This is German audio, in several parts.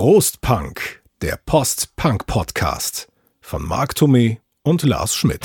Prostpunk, der Post-Punk-Podcast von Marc Thomé und Lars Schmidt.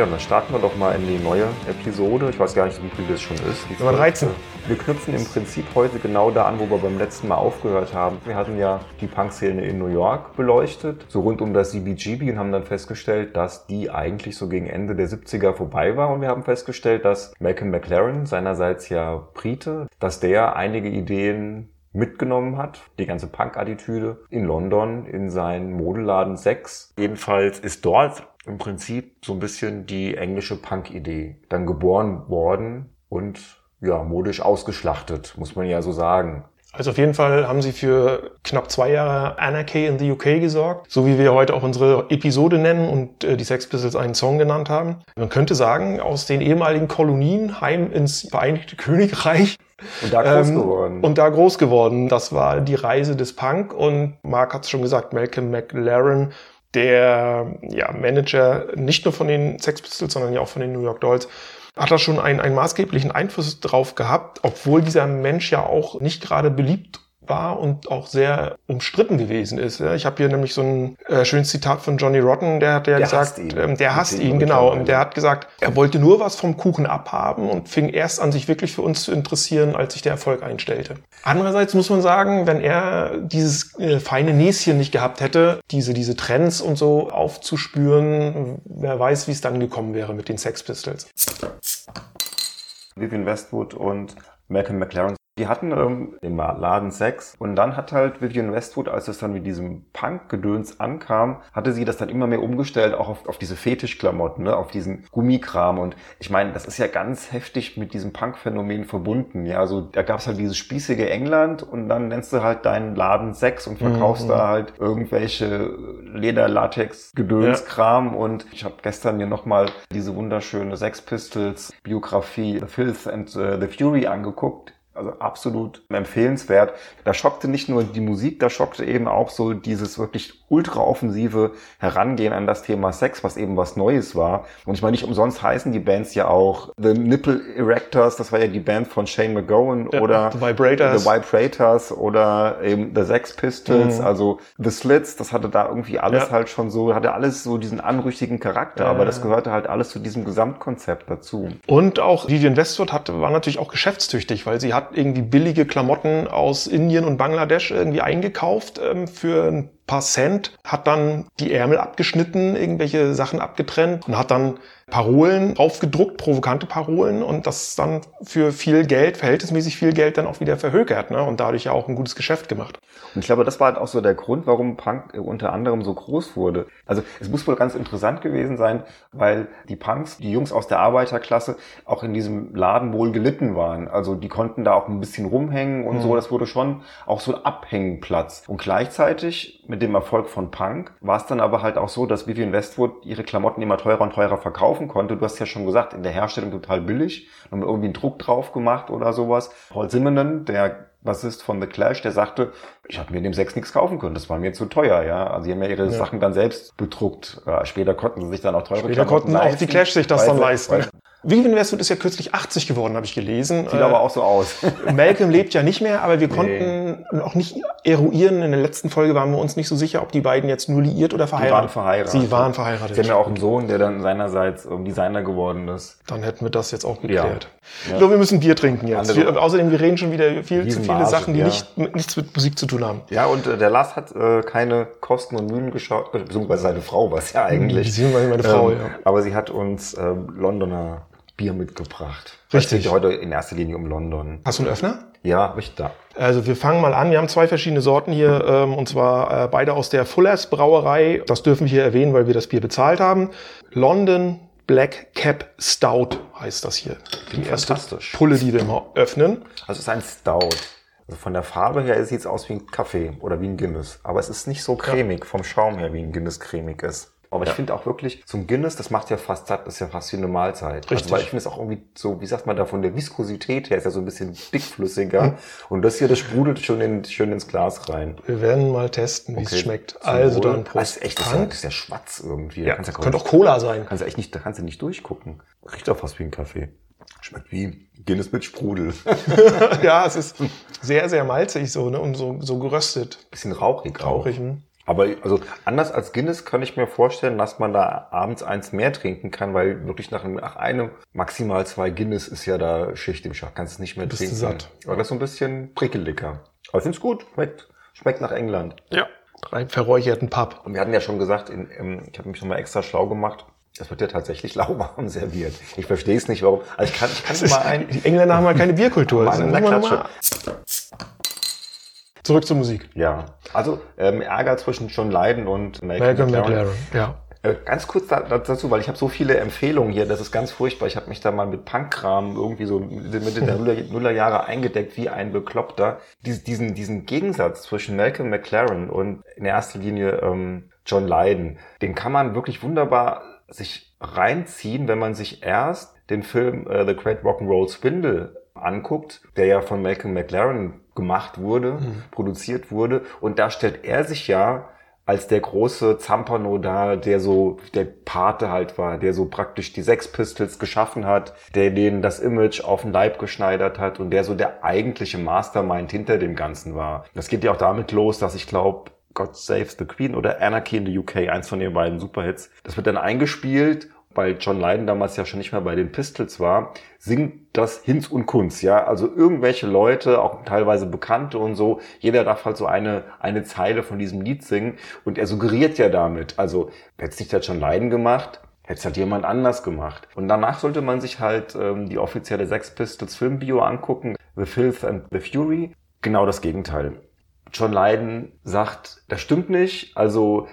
Ja, und dann starten wir doch mal in die neue Episode. Ich weiß gar nicht, wie viel das schon ist. Die Nummer 13. Wir knüpfen im Prinzip heute genau da an, wo wir beim letzten Mal aufgehört haben. Wir hatten ja die Punk-Szene in New York beleuchtet, so rund um das CBGB und haben dann festgestellt, dass die eigentlich so gegen Ende der 70er vorbei war. Und wir haben festgestellt, dass Malcolm McLaren, seinerseits ja Brite, dass der einige Ideen mitgenommen hat, die ganze Punk-Attitüde in London in seinen Modeladen 6. Jedenfalls ist dort im Prinzip so ein bisschen die englische Punk-Idee dann geboren worden und ja, modisch ausgeschlachtet, muss man ja so sagen. Also auf jeden Fall haben sie für knapp zwei Jahre Anarchy in the UK gesorgt, so wie wir heute auch unsere Episode nennen und äh, die Sex Pistols einen Song genannt haben. Man könnte sagen, aus den ehemaligen Kolonien heim ins Vereinigte Königreich. Und da groß ähm, geworden. Und da groß geworden. Das war die Reise des Punk und Mark hat es schon gesagt, Malcolm McLaren der ja, Manager nicht nur von den Sex Pistols, sondern ja auch von den New York Dolls, hat da schon einen, einen maßgeblichen Einfluss drauf gehabt, obwohl dieser Mensch ja auch nicht gerade beliebt war und auch sehr umstritten gewesen ist. Ich habe hier nämlich so ein äh, schönes Zitat von Johnny Rotten, der hat ja der gesagt, hasst. Ähm, der hasst ihn, genau. Und der hat gesagt, er wollte nur was vom Kuchen abhaben und fing erst an, sich wirklich für uns zu interessieren, als sich der Erfolg einstellte. Andererseits muss man sagen, wenn er dieses äh, feine Näschen nicht gehabt hätte, diese, diese Trends und so aufzuspüren, wer weiß, wie es dann gekommen wäre mit den Sex Pistols. Vivian Westwood und Malcolm McLaren die hatten ähm, im Laden Sex und dann hat halt Vivian Westwood, als es dann mit diesem Punk-Gedöns ankam, hatte sie das dann immer mehr umgestellt, auch auf, auf diese Fetischklamotten, ne, auf diesen Gummikram. Und ich meine, das ist ja ganz heftig mit diesem Punk-Phänomen verbunden. Ja, also da gab es halt dieses spießige England und dann nennst du halt deinen Laden Sex und verkaufst mhm. da halt irgendwelche Leder-Latex-Gedönskram. Ja. Und ich habe gestern mir nochmal diese wunderschöne Sex Pistols-Biografie The Filth and uh, the Fury angeguckt also absolut empfehlenswert. Da schockte nicht nur die Musik, da schockte eben auch so dieses wirklich ultra offensive Herangehen an das Thema Sex, was eben was Neues war. Und ich meine, nicht umsonst heißen die Bands ja auch The Nipple Erectors, das war ja die Band von Shane McGowan ja, oder The Vibrators. The Vibrators oder eben The Sex Pistols, mhm. also The Slits, das hatte da irgendwie alles ja. halt schon so, hatte alles so diesen anrüchigen Charakter, ja. aber das gehörte halt alles zu diesem Gesamtkonzept dazu. Und auch Vivian Westwood hatte, war natürlich auch geschäftstüchtig, weil sie hat irgendwie billige Klamotten aus Indien und Bangladesch irgendwie eingekauft ähm, für ein paar Cent, hat dann die Ärmel abgeschnitten, irgendwelche Sachen abgetrennt und hat dann Parolen aufgedruckt, provokante Parolen und das dann für viel Geld, verhältnismäßig viel Geld dann auch wieder verhökert ne? und dadurch ja auch ein gutes Geschäft gemacht. Und ich glaube, das war halt auch so der Grund, warum Punk unter anderem so groß wurde. Also es muss wohl ganz interessant gewesen sein, weil die Punks, die Jungs aus der Arbeiterklasse, auch in diesem Laden wohl gelitten waren. Also die konnten da auch ein bisschen rumhängen und mhm. so. Das wurde schon auch so ein Abhängenplatz. Und gleichzeitig mit dem Erfolg von Punk war es dann aber halt auch so, dass Vivian Westwood ihre Klamotten immer teurer und teurer verkaufen konnte. Du hast ja schon gesagt, in der Herstellung total billig, haben irgendwie einen Druck drauf gemacht oder sowas. Paul Simonen, der Bassist von The Clash, der sagte, ich habe mir dem Sex nichts kaufen können, das war mir zu teuer, ja. Also sie haben ja ihre ja. Sachen dann selbst bedruckt. Später konnten sie sich dann auch teure Später Klamotten konnten auch die Clash sich das dann leisten. Vivian Westwood ist ja kürzlich 80 geworden, habe ich gelesen. Sieht äh, aber auch so aus. Malcolm lebt ja nicht mehr, aber wir konnten nee. auch nicht eruieren. In der letzten Folge waren wir uns nicht so sicher, ob die beiden jetzt nur liiert oder verheiratet. Sie waren verheiratet. Sie waren verheiratet. Sie haben ja auch einen Sohn, der dann seinerseits Designer geworden ist. Dann hätten wir das jetzt auch geklärt. Ja. Ich glaube, wir müssen Bier trinken jetzt. Wir, außerdem, wir reden schon wieder viel zu viele Sachen, die ja. nicht, nichts mit Musik zu tun haben. Ja, und äh, der Lars hat äh, keine Kosten und Mühen geschaut, beziehungsweise seine Frau war es ja eigentlich. Beziehungsweise meine Frau, ähm, ja. Aber sie hat uns äh, Londoner Bier mitgebracht. Richtig. Es geht heute in erster Linie um London. Hast du einen Öffner? Ja, ich da. Also wir fangen mal an. Wir haben zwei verschiedene Sorten hier, ähm, und zwar äh, beide aus der Fullers Brauerei. Das dürfen wir hier erwähnen, weil wir das Bier bezahlt haben. London Black Cap Stout heißt das hier. Die erste Pulle, die wir mal öffnen. Also es ist ein Stout. Also von der Farbe her sieht es aus wie ein Kaffee oder wie ein Guinness. Aber es ist nicht so cremig ja. vom Schaum her, wie ein Guinness cremig ist. Aber ja. ich finde auch wirklich, zum Guinness, das macht ja fast satt, das ist ja fast wie eine Mahlzeit. Also, Richtig. Also, weil ich finde es auch irgendwie so, wie sagt man da, von der Viskosität her ist ja so ein bisschen dickflüssiger. Mhm. Und das hier, das sprudelt schon in, schön ins Glas rein. Wir werden mal testen, wie okay. es schmeckt. Also dann Prost. Das ist echt, das ist, ja, das ist ja schwarz irgendwie. Ja, ja könnte auch Cola sein. Kannst du echt nicht, da kannst du nicht durchgucken. Riecht auch fast wie ein Kaffee. Schmeckt wie Guinness mit Sprudel. ja, es ist sehr, sehr malzig so, ne? Und so, so geröstet. Bisschen rauchig. Rauchig, ne? Aber also anders als Guinness kann ich mir vorstellen, dass man da abends eins mehr trinken kann, weil wirklich nach einem, nach einem maximal zwei Guinness ist ja da Schicht im Schach. Kannst es nicht mehr Bist trinken. du satt. Aber das ist so ein bisschen prickeliger. Aber ich finde es gut. Schmeckt, schmeckt nach England. Ja. Drei verräucherten Pub. Und wir hatten ja schon gesagt, in, im, ich habe mich nochmal extra schlau gemacht. Das wird ja tatsächlich lauwarm serviert. Ich verstehe es nicht, warum. Also ich kann, ich kann mal ein. die Engländer haben halt keine Bierkultur. Mal in man Klatsche. mal- Zurück zur Musik. Ja. Also ähm, Ärger zwischen John Lydon und Malcolm McLaren. Ja. Äh, Ganz kurz da, da- dazu, weil ich habe so viele Empfehlungen hier, das ist ganz furchtbar. Ich habe mich da mal mit Punkkram irgendwie so Mitte der Nuller, Nullerjahre eingedeckt wie ein Bekloppter. Dies, diesen, diesen Gegensatz zwischen Malcolm McLaren und in erster Linie ähm, John Lydon, den kann man wirklich wunderbar sich reinziehen, wenn man sich erst den Film äh, The Great Rock'n'Roll Swindle anguckt, der ja von Malcolm McLaren gemacht wurde, produziert wurde. Und da stellt er sich ja als der große Zampano da, der so der Pate halt war, der so praktisch die Sex Pistols geschaffen hat, der denen das Image auf den Leib geschneidert hat und der so der eigentliche Mastermind hinter dem Ganzen war. Das geht ja auch damit los, dass ich glaube, God Saves the Queen oder Anarchy in the UK, eins von den beiden Superhits, das wird dann eingespielt weil John Lydon damals ja schon nicht mehr bei den Pistols war, singt das Hinz und Kunz, ja. Also irgendwelche Leute, auch teilweise Bekannte und so, jeder darf halt so eine, eine Zeile von diesem Lied singen und er suggeriert ja damit, also, hätte es nicht der John Lydon gemacht, hätte es halt jemand anders gemacht. Und danach sollte man sich halt ähm, die offizielle Sex Pistols Filmbio angucken, The Filth and the Fury. Genau das Gegenteil. John Lydon sagt, das stimmt nicht. Also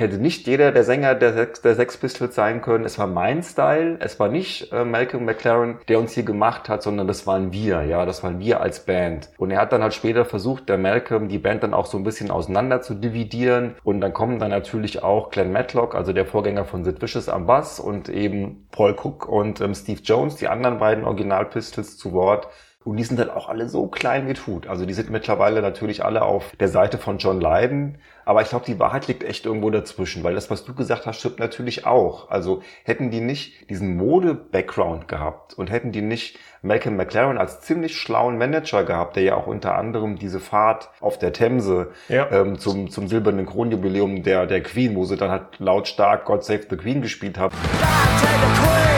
hätte nicht jeder der Sänger der Sex, der Sex Pistols sein können. Es war mein Style. Es war nicht äh, Malcolm McLaren, der uns hier gemacht hat, sondern das waren wir. Ja, das waren wir als Band. Und er hat dann halt später versucht, der Malcolm die Band dann auch so ein bisschen auseinander zu dividieren. Und dann kommen dann natürlich auch Glenn Matlock, also der Vorgänger von Sid Vicious am Bass und eben Paul Cook und ähm, Steve Jones, die anderen beiden Original Pistols zu Wort. Und die sind dann auch alle so klein wie Tut. Also die sind mittlerweile natürlich alle auf der Seite von John Lydon. Aber ich glaube, die Wahrheit liegt echt irgendwo dazwischen, weil das, was du gesagt hast, stimmt natürlich auch. Also hätten die nicht diesen Mode-Background gehabt und hätten die nicht Malcolm McLaren als ziemlich schlauen Manager gehabt, der ja auch unter anderem diese Fahrt auf der Themse Ja. ähm, zum, zum silbernen Kronjubiläum der, der Queen, wo sie dann halt lautstark God Save the Queen gespielt haben, Take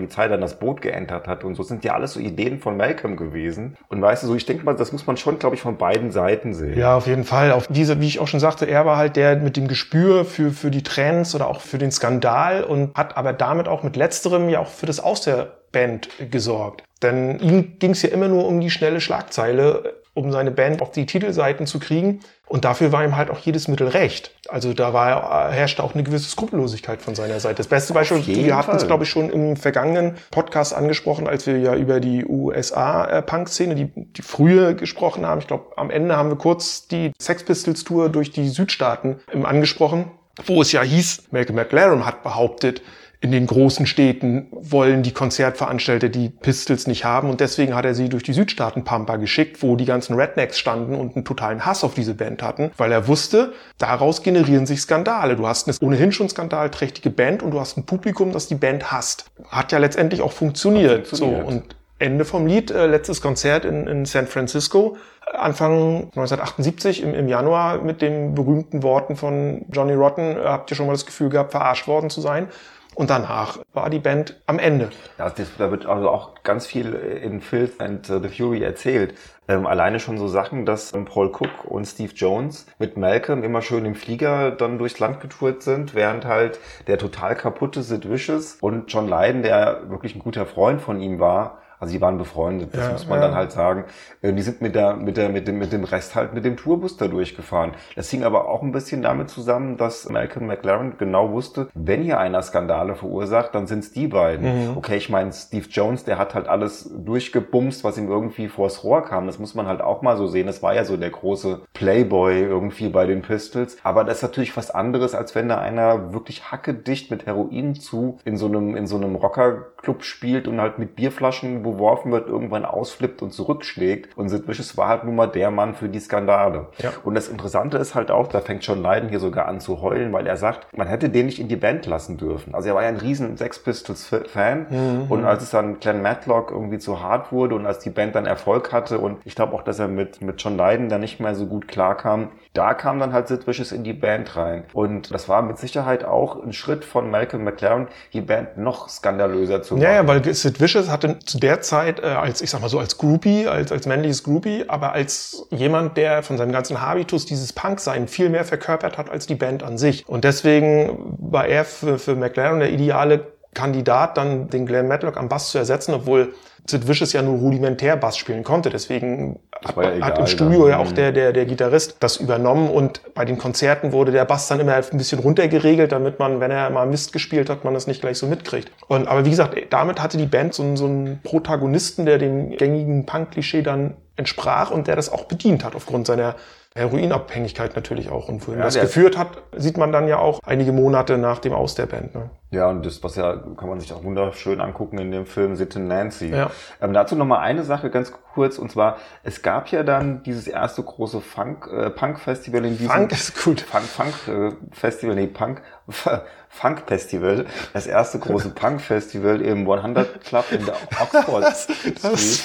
Polizei dann das Boot geentert hat und so sind ja alles so Ideen von Malcolm gewesen. Und weißt du, so ich denke mal, das muss man schon, glaube ich, von beiden Seiten sehen. Ja, auf jeden Fall. Auf diese, wie ich auch schon sagte, er war halt der mit dem Gespür für, für die Trends oder auch für den Skandal und hat aber damit auch mit letzterem ja auch für das Aus der Band gesorgt. Denn ihm ging es ja immer nur um die schnelle Schlagzeile, um seine Band auf die Titelseiten zu kriegen. Und dafür war ihm halt auch jedes Mittel recht. Also da war, herrschte auch eine gewisse Skrupellosigkeit von seiner Seite. Das beste Beispiel, wir hatten es, glaube ich, schon im vergangenen Podcast angesprochen, als wir ja über die USA-Punk-Szene, die, die frühe gesprochen haben. Ich glaube, am Ende haben wir kurz die Sex Pistols Tour durch die Südstaaten angesprochen, wo es ja hieß, Malcolm McLaren hat behauptet, in den großen Städten wollen die Konzertveranstalter die Pistols nicht haben und deswegen hat er sie durch die Südstaaten Pampa geschickt, wo die ganzen Rednecks standen und einen totalen Hass auf diese Band hatten, weil er wusste, daraus generieren sich Skandale. Du hast eine ohnehin schon skandalträchtige Band und du hast ein Publikum, das die Band hasst. Hat ja letztendlich auch funktioniert. Funktioniert. So und Ende vom Lied, äh, letztes Konzert in, in San Francisco, Anfang 1978 im, im Januar mit den berühmten Worten von Johnny Rotten, äh, habt ihr schon mal das Gefühl gehabt, verarscht worden zu sein. Und danach war die Band am Ende. Ja, das, da wird also auch ganz viel in Filth and the Fury erzählt. Ähm, alleine schon so Sachen, dass ähm, Paul Cook und Steve Jones mit Malcolm immer schön im Flieger dann durchs Land getourt sind, während halt der total kaputte Sid Vicious und John Lydon, der wirklich ein guter Freund von ihm war, also die waren befreundet, das Ja, muss man ja. dann halt sagen. Äh, Die sind mit der, mit der, mit dem, mit dem Rest halt mit dem Tourbus da durchgefahren. Das hing aber auch ein bisschen damit zusammen, dass Malcolm McLaren genau wusste, wenn hier einer Skandale verursacht, dann sind's die beiden. Okay, ich meine, Steve Jones, der hat halt alles durchgebumst, was ihm irgendwie vors Rohr kam. Das muss man halt auch mal so sehen. Das war ja so der große Playboy irgendwie bei den Pistols. Aber das ist natürlich was anderes, als wenn da einer wirklich hackedicht mit Heroin zu in so einem, in so einem Rocker Nachtclub spielt und halt mit Bierflaschen beworfen wird, irgendwann ausflippt und zurückschlägt. Und Sid Vicious war halt nun mal der Mann für die Skandale. Ja. Und das Interessante ist halt auch, da fängt John Lydon hier sogar an zu heulen, weil er sagt, man hätte den nicht in die Band lassen dürfen. Also er war ja ein riesen Sex Pistols Fan und als es dann Glenn Matlock irgendwie zu hart wurde und als die Band dann Erfolg hatte und ich glaube auch, dass er mit, mit John Lydon dann nicht mehr so gut klarkam, da kam dann halt Sid Vicious in die Band rein. Und das war mit Sicherheit auch ein Schritt von Malcolm McLaren, die Band noch skandalöser zu machen. Ja, ja, weil Sid Vicious hatte zu der Zeit äh, als, ich sag mal so, als Groupie, als, als männliches Groupie, aber als jemand, der von seinem ganzen Habitus dieses Punk-Sein viel mehr verkörpert hat als die Band an sich. Und deswegen war er für, für McLaren der ideale Kandidat, dann den Glenn Matlock am Bass zu ersetzen, obwohl Sid Vicious ja nur rudimentär Bass spielen konnte. Deswegen ja hat egal im Studio dann. ja auch der, der, der Gitarrist das übernommen und bei den Konzerten wurde der Bass dann immer ein bisschen runtergeregelt, damit man, wenn er mal Mist gespielt hat, man das nicht gleich so mitkriegt. Und, aber wie gesagt, damit hatte die Band so, einen- so einen Protagonisten, der dem gängigen Punk-Klischee dann entsprach und der das auch bedient hat aufgrund seiner Heroinabhängigkeit natürlich auch. Und wohin Ja, das geführt hat, sieht man dann ja auch einige Monate nach dem Aus der Band. Ne? Ja, und das, was ja, kann man sich auch wunderschön angucken in dem Film Sid and Nancy. Ja. Ähm, dazu noch mal eine Sache ganz kurz, und zwar, es gab ja dann dieses erste große Funk, äh, Punk-Festival in diesem... Funk ist gut. Funk, Funk äh, Festival, nee, Punk, Funk Festival, das erste große Punk Festival im 100 Club in der Oxford Das Street.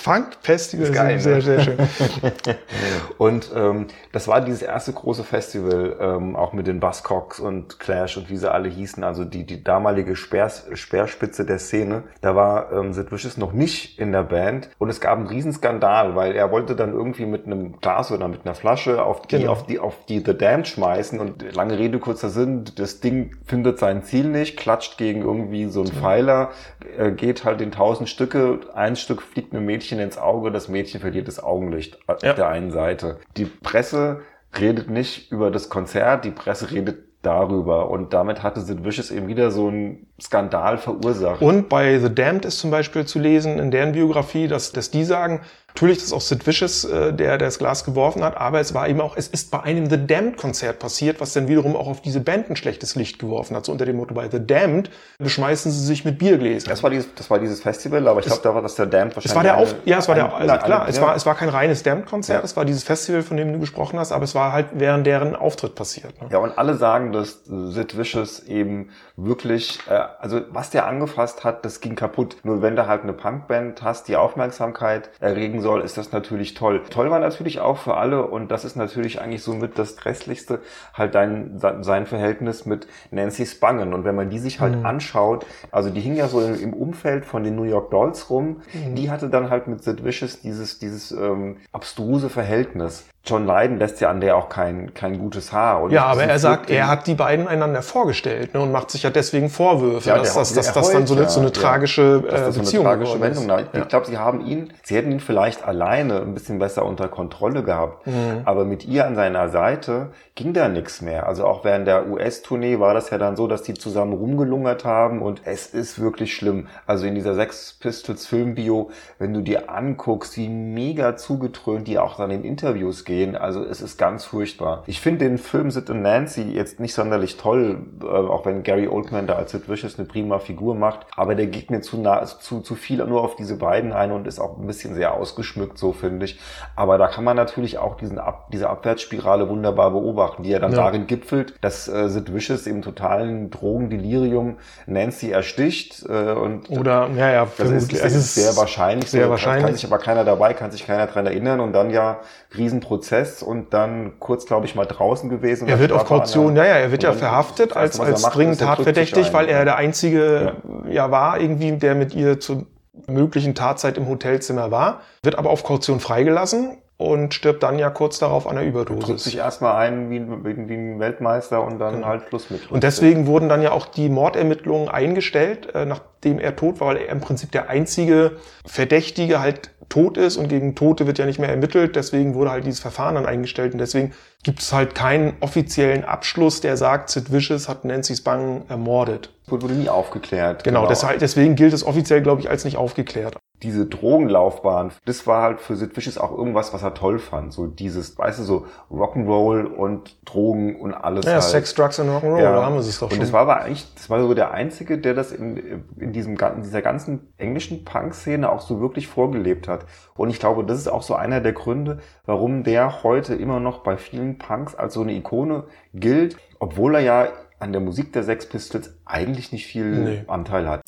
Funk-Festival Ist geil, sehr, ne? sehr schön. Und ähm, das war dieses erste große Festival, ähm, auch mit den Buzzcocks und Clash und wie sie alle hießen, also die, die damalige Speers, Speerspitze der Szene. Da war ähm, Sid Vicious noch nicht in der Band und es gab einen Riesenskandal, weil er wollte dann irgendwie mit einem Glas oder mit einer Flasche auf die, Genau. auf die, auf die The Damned schmeißen und lange Rede, kurzer Sinn, das Ding findet sein Ziel nicht, klatscht gegen irgendwie so einen Pfeiler, äh, geht halt in tausend Stücke, ein Stück fliegt einem Mädchen ins Auge, das Mädchen verliert das Augenlicht auf Ja. der einen Seite. Die Presse redet nicht über das Konzert, die Presse redet darüber und damit hatte Sid Vicious eben wieder so einen Skandal verursacht. Und bei The Damned ist zum Beispiel zu lesen in deren Biografie, dass, dass die sagen, natürlich ist es auch Sid Vicious, äh, der, der das Glas geworfen hat, aber es war eben auch, es ist bei einem The Damned Konzert passiert, was dann wiederum auch auf diese Band ein schlechtes Licht geworfen hat. So unter dem Motto, bei The Damned beschmeißen sie sich mit Biergläsern. das war dieses, das war dieses Festival, aber ich glaube, da war das der Damned wahrscheinlich. Es war der Auf, ja, es war der, also klar, eine- es war, es war kein reines Damned-Konzert, Ja. es war dieses Festival, von dem du gesprochen hast, aber es war halt während deren Auftritt passiert. Ne? Ja, und alle sagen, dass Sid Vicious eben wirklich, äh, also was der angefasst hat, das ging kaputt. Nur wenn du halt eine Punkband hast, die Aufmerksamkeit erregen soll, ist das natürlich toll. Toll war natürlich auch für alle und das ist natürlich eigentlich somit das Grässlichste, halt dein, sein Verhältnis mit Nancy Spangen. Und wenn man die sich halt anschaut, also die hing ja so im, im Umfeld von den New York Dolls rum, die hatte dann halt mit Sid Vicious dieses, dieses ähm, abstruse Verhältnis. John Lydon lässt ja an der auch kein, kein gutes Haar. Und Ja, aber er sagt, er hat die beiden einander vorgestellt ne, und macht sich ja deswegen Vorwürfe, Ja, dass, der- dass, das dann so eine, so eine ja, tragische äh, das so Beziehung eine tragische geworden ist. Wendung. Na, Ja. Ich glaube, sie haben ihn, sie hätten ihn vielleicht alleine ein bisschen besser unter Kontrolle gehabt. Mhm. Aber mit ihr an seiner Seite ging da nichts mehr. Also auch während der US-Tournee war das ja dann so, dass die zusammen rumgelungert haben und es ist wirklich schlimm. Also in dieser Sex Pistols Filmbio, wenn du dir anguckst, wie mega zugetrönt die auch dann in Interviews gehen, also es ist ganz furchtbar. Ich finde den Film Sid und Nancy jetzt nicht sonderlich toll, äh, auch wenn Gary Oldman da als Sid Vicious eine prima Figur macht, aber der geht mir zu nah, zu, zu viel nur auf diese beiden ein und ist auch ein bisschen sehr ausgeschmückt, so finde ich. Aber da kann man natürlich auch diesen Ab, diese Abwärtsspirale wunderbar beobachten, die ja dann Ja. darin gipfelt, dass äh, Sid Vicious im totalen Drogendelirium Nancy ersticht äh, und Oder, ja, ja, das ist, das ist sehr wahrscheinlich. Sehr so, wahrscheinlich. Kann sich aber keiner dabei, kann sich keiner dran erinnern und dann ja Riesenprozess und dann kurz, glaube ich, mal draußen gewesen. Er wird auf Kaution, ja, ja, er wird ja verhaftet als, als macht, dringend er tatverdächtig, weil er der einzige ja. war, irgendwie, der mit ihr zur möglichen Tatzeit im Hotelzimmer war, wird aber auf Kaution freigelassen und stirbt dann ja kurz darauf an einer drückt Überdosis. sich erstmal ein wie, ein- wie, wie ein Weltmeister und dann halt Schluss mit. Genau. Und deswegen wurden dann ja auch die Mordermittlungen eingestellt, äh, nachdem er tot war, weil er im Prinzip der einzige Verdächtige halt tot ist und gegen Tote wird ja nicht mehr ermittelt. Deswegen wurde halt dieses Verfahren dann eingestellt und deswegen gibt es halt keinen offiziellen Abschluss, der sagt, Sid Vicious hat Nancy Spang ermordet. wurde nie aufgeklärt. Genau, deshalb, deswegen gilt es offiziell, glaube ich, als nicht aufgeklärt. Diese Drogenlaufbahn, das war halt für Sid Vicious auch irgendwas, was er toll fand. So dieses, weißt du, so Rock'n'Roll und Drogen und alles Ja, halt. Sex, Drugs und Rock'n'Roll, da haben wir es doch und schon. das war aber eigentlich, das war so der Einzige, der das in, in diesem, in dieser ganzen englischen Punk-Szene auch so wirklich vorgelebt hat. Und ich glaube, das ist auch so einer der Gründe, warum der heute immer noch bei vielen Punks als so eine Ikone gilt, obwohl er ja an der Musik der Sex Pistols eigentlich nicht viel Nee. Anteil hat.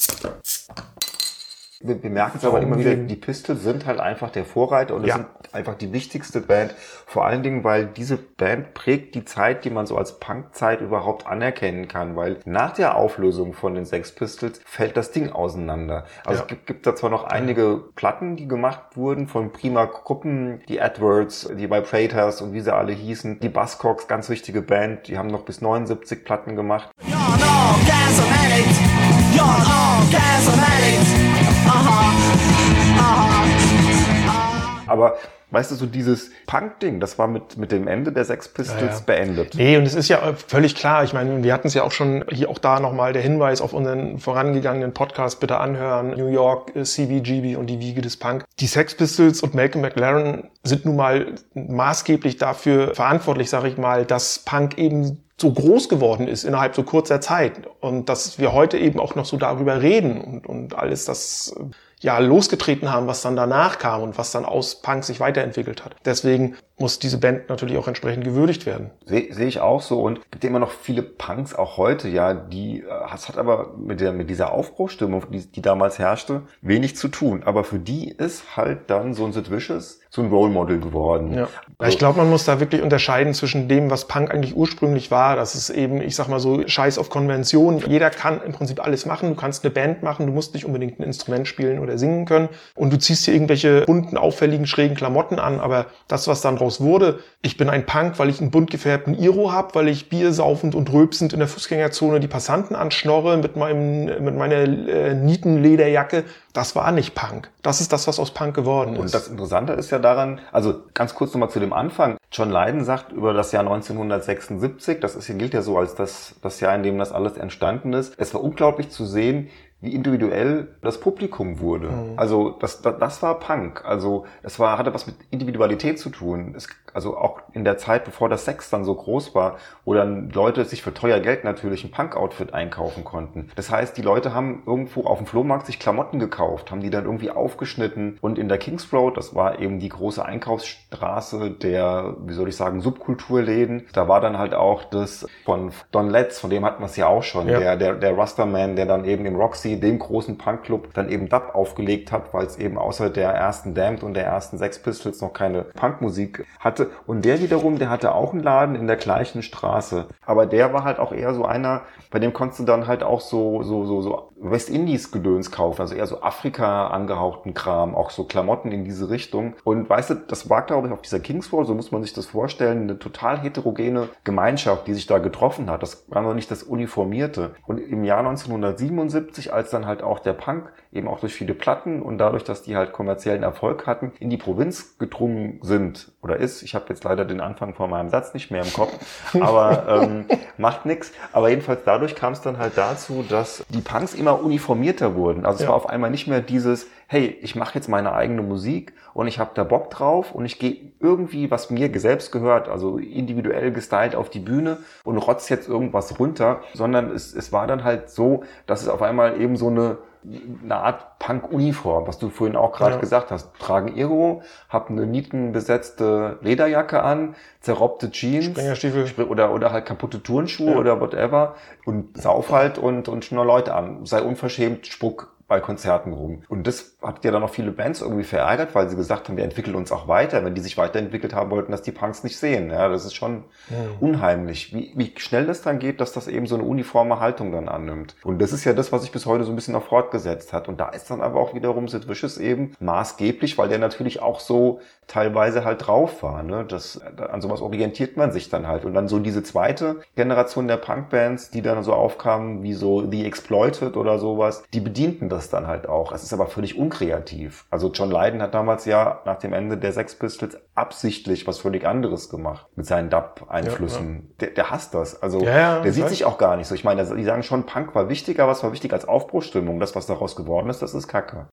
Wir, wir merken es aber immer wieder, die Pistols sind halt einfach der Vorreiter und es Ja. sind einfach die wichtigste Band. Vor allen Dingen, weil diese Band prägt die Zeit, die man so als Punkzeit überhaupt anerkennen kann, weil nach der Auflösung von den Sex Pistols fällt das Ding auseinander. Also Ja. es gibt, gibt da zwar noch einige Platten, die gemacht wurden von prima Gruppen, die Edwards, die Vibrators und wie sie alle hießen, die Buzzcocks, ganz wichtige Band, die haben noch bis 79 Platten gemacht. You're an orgasm addict. You're an orgasm addict. Uh-huh. Uh-huh. Aber weißt du, so dieses Punk-Ding, das war mit, mit dem Ende der Sex Pistols Ja, ja. beendet. Nee, und es ist ja völlig klar. Ich meine, wir hatten es ja auch schon hier auch da nochmal der Hinweis auf unseren vorangegangenen Podcast bitte anhören. New York, äh, CBGB und die Wiege des Punk. Die Sex Pistols und Malcolm McLaren sind nun mal maßgeblich dafür verantwortlich, sage ich mal, dass Punk eben so groß geworden ist innerhalb so kurzer Zeit und dass wir heute eben auch noch so darüber reden und, und alles das äh, ja losgetreten haben, was dann danach kam und was dann aus Punk sich weiterentwickelt hat. Deswegen muss diese Band natürlich auch entsprechend gewürdigt werden. Sehe seh ich auch so und gibt immer noch viele Punks auch heute, ja, die, äh, es hat aber mit der, mit dieser Aufbruchstimmung, die, die damals herrschte, wenig zu tun. Aber für die ist halt dann so ein Sid Vicious so ein Role Model geworden. Ja. Ja, Ich glaube, man muss da wirklich unterscheiden zwischen dem, was Punk eigentlich ursprünglich war. Das ist eben, ich sag mal so, Scheiß auf Konvention. Jeder kann im Prinzip alles machen. Du kannst eine Band machen, du musst nicht unbedingt ein Instrument spielen oder singen können. Und du ziehst dir irgendwelche bunten, auffälligen, schrägen Klamotten an. Aber das, was dann draus wurde, ich bin ein Punk, weil ich einen bunt gefärbten Iro hab, weil ich Bier saufend und rülpsend in der Fußgängerzone die Passanten anschnorre mit meinem, mit meiner äh, Nietenlederjacke. Das war nicht Punk. Das ist das, was aus Punk geworden ist. Und das Interessante ist ja daran, also ganz kurz nochmal zu dem Anfang. John Lydon sagt über das Jahr 1976, das ist, gilt ja so als das, das Jahr, in dem das alles entstanden ist. Es war unglaublich zu sehen, wie individuell das Publikum wurde. Also das, das, das war Punk. Also es war, hatte was mit Individualität zu tun. Es, also auch in der Zeit, bevor das Sex dann so groß war, wo dann Leute sich für teuer Geld natürlich ein Punk-Outfit einkaufen konnten. Das heißt, die Leute haben irgendwo auf dem Flohmarkt sich Klamotten gekauft, haben die dann irgendwie aufgeschnitten und in der Kings Road, das war eben die große Einkaufsstraße der, wie soll ich sagen, Subkulturläden. Da war dann halt auch das von Don Letts, von dem hatten wir es ja auch schon, Ja. der, der, der Rasterman, der dann eben im Roxy, dem großen Punkclub, dann eben Dub aufgelegt hat, weil es eben außer der ersten Damned und der ersten Sex Pistols noch keine Punkmusik hatte. Und der wiederum, der hatte auch einen Laden in der gleichen Straße. Aber der war halt auch eher so einer, bei dem konntest du dann halt auch so, so, so, so Westindies-Gedöns kaufen, also eher so Afrika angehauchten Kram, auch so Klamotten in diese Richtung. Und weißt du, das war, glaube ich, auf dieser Kings Road, so muss man sich das vorstellen, eine total heterogene Gemeinschaft, die sich da getroffen hat. Das war noch nicht das Uniformierte. Und im Jahr 1977, als dann halt auch der Punk eben auch durch viele Platten und dadurch, dass die halt kommerziellen Erfolg hatten, in die Provinz gedrungen sind oder ist. Ich habe jetzt leider den Anfang von meinem Satz nicht mehr im Kopf, aber ähm, macht nix. Aber jedenfalls dadurch kam es dann halt dazu, dass die Punks immer uniformierter wurden. Also es Ja. war auf einmal nicht mehr dieses, hey, ich mache jetzt meine eigene Musik und ich habe da Bock drauf und ich gehe irgendwie, was mir selbst gehört, also individuell gestylt auf die Bühne und rotz jetzt irgendwas runter, sondern es, es war dann halt so, dass es auf einmal eben so eine eine Art Punk-Uniform, was du vorhin auch gerade Ja. gesagt hast. Tragen Iro, hab eine nietenbesetzte Lederjacke an, zerrobbte Jeans Springerstiefel. Spr- oder, oder halt kaputte Turnschuhe Ja. oder whatever und sauf halt und, und schnur Leute an. Sei unverschämt, spuck bei Konzerten rum. Und das hat ja dann noch viele Bands irgendwie verärgert, weil sie gesagt haben, wir entwickeln uns auch weiter. Wenn die sich weiterentwickelt haben wollten, dass die Punks nicht sehen. Ja, das ist schon unheimlich. Wie, wie schnell das dann geht, dass das eben so eine uniforme Haltung dann annimmt. Und das ist ja das, was sich bis heute so ein bisschen noch fortgesetzt hat. Und da ist dann aber auch wiederum Sid Vicious eben maßgeblich, weil der natürlich auch so teilweise halt drauf war. Ne? Das, an sowas orientiert man sich dann halt. Und dann so diese zweite Generation der Punkbands, die dann so aufkamen, wie so The Exploited oder sowas, die bedienten das dann halt auch. Es ist aber völlig unkreativ. Also John Lydon hat damals ja nach dem Ende der Sex Pistols absichtlich was völlig anderes gemacht mit seinen Dub-Einflüssen. Der, der hasst das. Also Ja, ja, der sieht sich auch gar nicht so. Ich meine, die sagen schon, Punk war wichtiger, was war wichtig als Aufbruchstimmung. Das, was daraus geworden ist, das ist Kacke.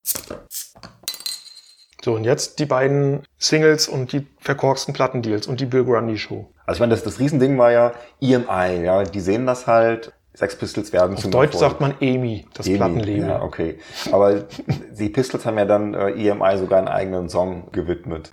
So, und jetzt die beiden Singles und die verkorksten Plattendeals und die Bill Grundy Show. Also ich meine, das, das Riesending war ja EMI, ja, die sehen das halt, Sex Pistols werden Auf Deutsch Erfolg. sagt man EMI, das EMI, Plattenlabel. Ja, okay. Aber die Pistols haben ja dann äh, EMI sogar einen eigenen Song gewidmet.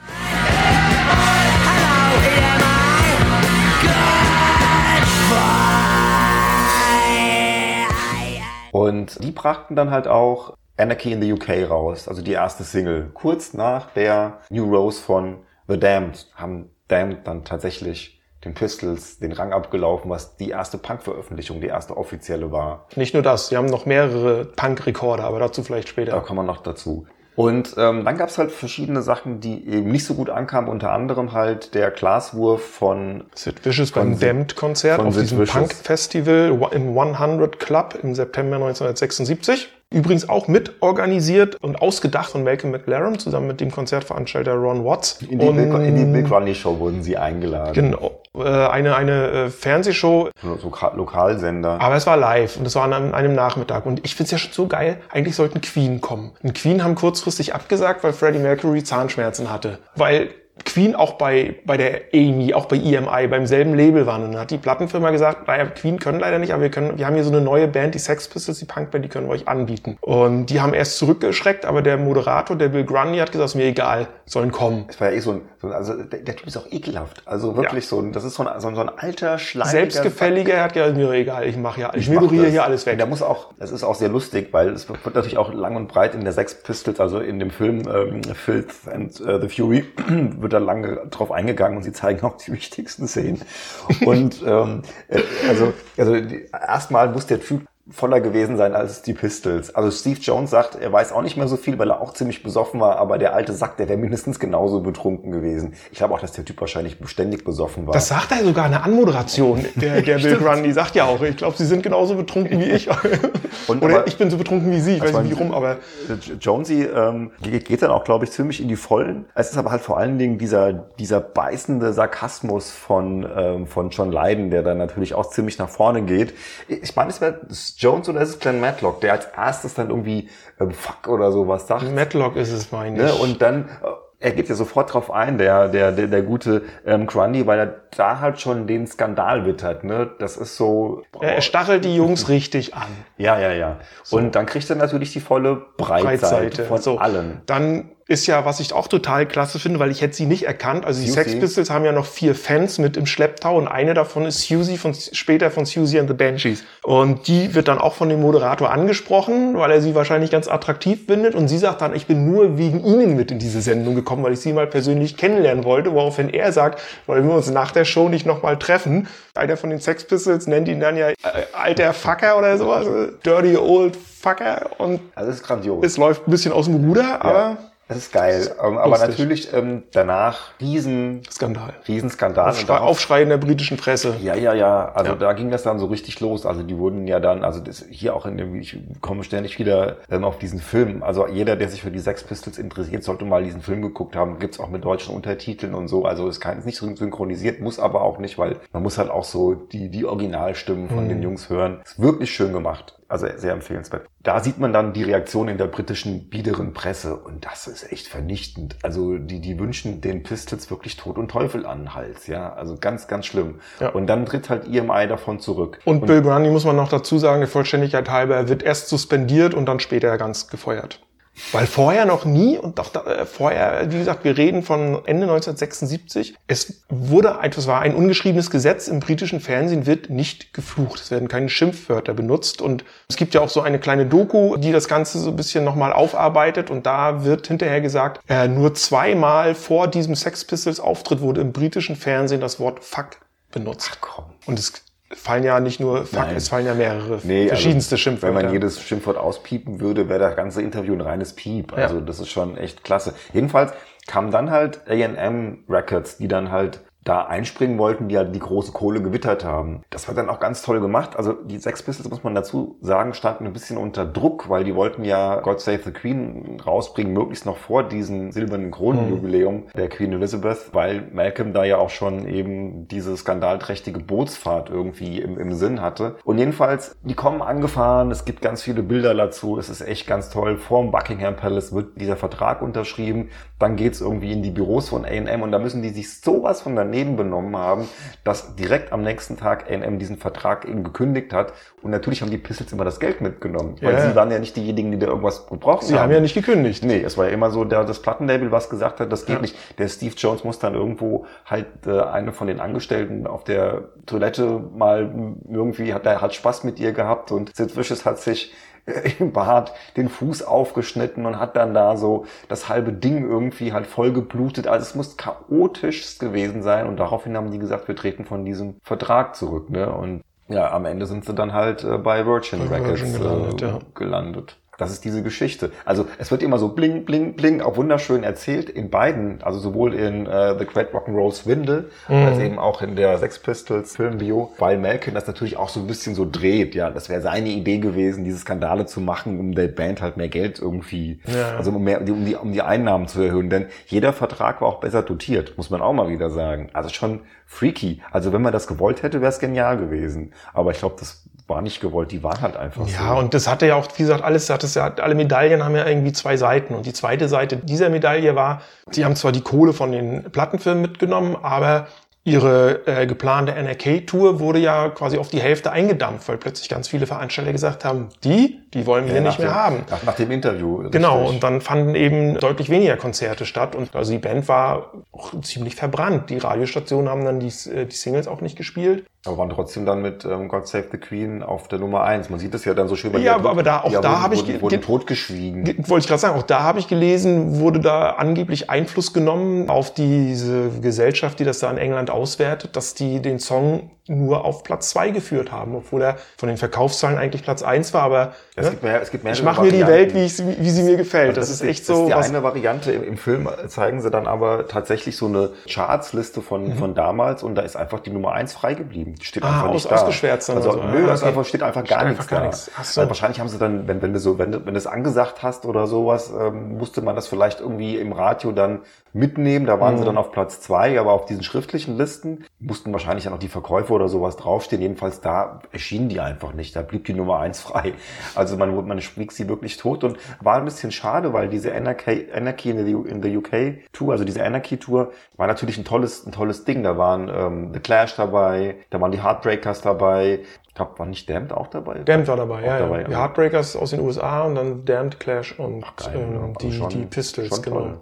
Und die brachten dann halt auch Anarchy in the UK raus, also die erste Single. Kurz nach der New Rose von The Damned haben Damned dann tatsächlich den Pistols den Rang abgelaufen, was die erste Punk-Veröffentlichung, die erste offizielle war. Nicht nur das, sie haben noch mehrere Punk-Rekorde, aber dazu vielleicht Da später. kommen wir noch dazu. Und ähm, dann gab es halt verschiedene Sachen, die eben nicht so gut ankamen, unter anderem halt der Glaswurf von Sid Vicious beim Damned-Konzert auf Sid diesem. Punk-Festival im 100 Club im September 1976. Übrigens auch mit organisiert und ausgedacht von Malcolm McLaren zusammen mit dem Konzertveranstalter Ron Watts. in die, Und- Bill, in die Bill Grundy Show wurden sie eingeladen. Genau. Äh, eine eine äh, Fernsehshow, So Loka- Lokalsender. aber es war live und es war an einem, einem Nachmittag. Und ich finde es ja schon so geil, eigentlich sollten Queen kommen. Und Queen haben kurzfristig abgesagt, weil Freddie Mercury Zahnschmerzen hatte. Weil Queen auch bei, bei der Amy, auch bei EMI, beim selben Label waren. Und dann hat die Plattenfirma gesagt, naja, Queen können leider nicht, aber wir können, wir haben hier so eine neue Band, die Sex Pistols, die Punkband, die können wir euch anbieten. Und die haben erst zurückgeschreckt, aber der Moderator, der Bill Grundy, hat gesagt, ist mir egal, sollen kommen. Es war ja eh so ein, so ein also der, der Typ ist auch ekelhaft. Also wirklich so ein, das ist so ein, so ein, so ein alter, schleimiger... Selbstgefälliger, er hat gesagt, mir egal, ich mache ja, ich, mach ignoriere das. hier alles weg. Der muss auch, das ist auch sehr lustig, weil es wird natürlich auch lang und breit in der Sex Pistols, also in dem Film ähm, Filth and äh, the Fury, wird da lange drauf eingegangen und sie zeigen auch die wichtigsten Szenen. Und ähm, äh, also, also erstmal muss der Typ voller gewesen sein als die Pistols. Also Steve Jones sagt, er weiß auch nicht mehr so viel, weil er auch ziemlich besoffen war, aber der alte Sack, der wäre mindestens genauso betrunken gewesen. Ich glaube auch, dass der Typ wahrscheinlich beständig besoffen war. Das sagt er sogar in der Anmoderation. Der, der Bill Grundy sagt ja auch, ich glaube, Sie sind genauso betrunken wie ich. Und Oder aber- ich bin so betrunken wie Sie. Ich weiß war- nicht wie rum, aber Jonesy ähm, geht geht dann auch, glaube ich, ziemlich in die Vollen. Es ist aber halt vor allen Dingen dieser, dieser beißende Sarkasmus von, ähm, von John Lydon, der dann natürlich auch ziemlich nach vorne geht. Ich meine, es wäre Jones oder ist es Glenn Matlock, der als erstes dann irgendwie ähm, Fuck oder sowas sagt. Matlock ist es, meine ich. Ne? Und dann, äh, er geht ja sofort drauf ein, der, der, der, der gute ähm, Grundy, weil er da halt schon den Skandal wittert. Ne? Das ist so... er, er stachelt die Jungs richtig an. Ja, ja, ja. Und dann kriegt er natürlich die volle Breitseite, Breitseite. von So. allen. Dann ist ja, was ich auch total klasse finde, weil ich hätte sie nicht erkannt. Also die Susie. Sex Pistols haben ja noch vier Fans mit im Schlepptau und eine davon ist Susie von später von Susie and the Banshees. Und die wird dann auch von dem Moderator angesprochen, weil er sie wahrscheinlich ganz attraktiv findet. Und sie sagt dann, ich bin nur wegen ihnen mit in diese Sendung gekommen, weil ich sie mal persönlich kennenlernen wollte. Woraufhin er sagt, wollen wir uns nach der Show nicht nochmal treffen? Einer von den Sex Pistols nennt ihn dann ja äh, alter Fucker oder sowas, äh, dirty old Fucker. Und Also ist grandios. es läuft ein bisschen aus dem Ruder, aber Das ist geil. Ähm, aber lustig. natürlich ähm, danach riesen, Skandal. Riesenskandal. Aufschrei, Aufschrei in der britischen Presse. Ja, ja, ja. Also Ja. da ging das dann so richtig los. Also die wurden ja dann, also das hier auch in dem, ich komme ständig wieder ähm, auf diesen Film. Also jeder, der sich für die Sex Pistols interessiert, sollte mal diesen Film geguckt haben. Gibt's auch mit deutschen Untertiteln und so. Also es kann ist nicht synchronisiert, muss aber auch nicht, weil man muss halt auch so die, die Originalstimmen von Mhm. den Jungs hören. Ist wirklich schön gemacht. Also sehr empfehlenswert. Da sieht man dann die Reaktion in der britischen biederen Presse und das ist echt vernichtend. Also die, die wünschen den Pistols wirklich Tod und Teufel an den Hals, ja. Also ganz, ganz schlimm. Ja. Und dann tritt halt EMI davon zurück. Und, Bill Grundy muss man noch dazu sagen, der Vollständigkeit halber, er wird erst suspendiert und dann später ganz gefeuert. Weil vorher noch nie, und doch da, äh, vorher, wie gesagt, wir reden von Ende 1976, es wurde, etwas war ein ungeschriebenes Gesetz im britischen Fernsehen, wird nicht geflucht. Es werden keine Schimpfwörter benutzt. Und es gibt ja auch so eine kleine Doku, die das Ganze so ein bisschen nochmal aufarbeitet. Und da wird hinterher gesagt, äh, nur zweimal vor diesem Sex Pistols Auftritt wurde im britischen Fernsehen das Wort Fuck benutzt. komm. Und es fallen ja nicht nur Fuck, Nein. es fallen ja mehrere Nee, verschiedenste also, Schimpfwörter. Wenn man jedes Schimpfwort auspiepen würde, wäre das ganze Interview ein reines Piep. Ja. Also das ist schon echt klasse. Jedenfalls kam dann halt A&M Records, die dann halt da einspringen wollten, die ja die große Kohle gewittert haben. Das war dann auch ganz toll gemacht. Also die Sex Pistols, muss man dazu sagen, standen ein bisschen unter Druck, weil die wollten ja God Save the Queen rausbringen, möglichst noch vor diesem silbernen Kronenjubiläum der Queen Elizabeth, weil Malcolm da ja auch schon eben diese skandalträchtige Bootsfahrt irgendwie im, im Sinn hatte. Und jedenfalls, die kommen angefahren, es gibt ganz viele Bilder dazu, es ist echt ganz toll. Vorm Buckingham Palace wird dieser Vertrag unterschrieben, dann geht's irgendwie in die Büros von A&M und da müssen die sich sowas von daneben benommen haben, dass direkt am nächsten Tag A&M diesen Vertrag eben gekündigt hat. Und natürlich haben die Pistols immer das Geld mitgenommen, weil Ja. sie waren ja nicht diejenigen, die da irgendwas gebraucht Sie haben ja nicht gekündigt. Nee, es war ja immer so, der, das Plattenlabel, was gesagt hat, das geht Ja. nicht. Der Steve Jones muss dann irgendwo halt äh, eine von den Angestellten auf der Toilette mal irgendwie, hat er hat Spaß mit ihr gehabt und Sid Vicious hat sich im Bad den Fuß aufgeschnitten und hat dann da so das halbe Ding irgendwie halt voll geblutet. Also es muss chaotisch gewesen sein und daraufhin haben die gesagt, wir treten von diesem Vertrag zurück. Ne? Und ja, am Ende sind sie dann halt äh, bei Virgin Bei Records Virgin gelandet, äh, ja. gelandet. Das ist diese Geschichte. Also es wird immer so bling, bling, bling, auch wunderschön erzählt in beiden, also sowohl in äh, The Great Rock'n'Roll Swindle als eben auch in der Sex Pistols Filmbio, weil Malkin das natürlich auch so ein bisschen so dreht. Ja, das wäre seine Idee gewesen, diese Skandale zu machen, um der Band halt mehr Geld irgendwie, Ja. also um, mehr, um, die, um die Einnahmen zu erhöhen. Denn jeder Vertrag war auch besser dotiert, muss man auch mal wieder sagen. Also schon freaky. Also wenn man das gewollt hätte, wäre es genial gewesen. Aber ich glaube, das war nicht gewollt. Die waren halt einfach so. Ja, und das hatte ja auch, wie gesagt, alles, hat es ja, alle Medaillen haben ja irgendwie zwei Seiten. Und die zweite Seite dieser Medaille war, sie haben zwar die Kohle von den Plattenfirmen mitgenommen, aber ihre äh, geplante NRK-Tour wurde ja quasi auf die Hälfte eingedampft, weil plötzlich ganz viele Veranstalter gesagt haben, die, die wollen wir Ja, nicht mehr dem, haben. Nach, nach dem Interview. Genau, richtig. und dann fanden eben deutlich weniger Konzerte statt. Und also die Band war auch ziemlich verbrannt. Die Radiostationen haben dann die, äh, die Singles auch nicht gespielt. Aber waren trotzdem dann mit ähm, God Save the Queen auf der Nummer eins. Man sieht das ja dann so schön. bei Ja, der- aber da- auch ja, da habe ich wurden, ge- wurden ge- totgeschwiegen. Ge- Wollte ich gerade sagen, auch da habe ich gelesen, wurde da angeblich Einfluss genommen auf diese Gesellschaft, die das da in England auswertet, dass die den Song nur auf Platz zwei geführt haben, obwohl er von den Verkaufszahlen eigentlich Platz eins war. Aber Es ne, gibt mehr, es gibt mehrere ich mache mir die. Welt, wie, ich, wie sie mir gefällt. Also das, ist echt Das so ist die was. eine Variante. Im, Im Film zeigen sie dann aber tatsächlich so eine Chartsliste von, Mhm. von damals und da ist einfach die Nummer eins frei geblieben. Die steht Ah, einfach aus- nicht da. ausgeschwärzt dann Also, so. nö, Ah, okay. einfach, steht einfach Steht gar einfach nichts gar da. nichts. So. Also wahrscheinlich haben sie dann, wenn, wenn du so, wenn wenn du es angesagt hast oder sowas, ähm, musste man das vielleicht irgendwie im Radio dann mitnehmen. Da waren sie Mhm. dann auf Platz zwei, aber auf diesen schriftlichen Listen mussten wahrscheinlich dann auch die Verkäufe oder sowas draufstehen. Jedenfalls da erschienen die einfach nicht. Da blieb die Nummer eins frei. Also man, man schwieg sie wirklich tot und war ein bisschen schade, weil diese Anarchy, Anarchy in the, in the UK Tour, also diese Anarchy Tour, war natürlich ein tolles, ein tolles Ding. Da waren ähm, The Clash dabei, da waren die Heartbreakers dabei. Ich glaube, war nicht Damned auch dabei? Damned war dabei, Auch ja, dabei, ja. Die. Heartbreakers aus den USA und dann Damned, Clash und geil, ähm, die, Also schon- die Pistols, genau. toll.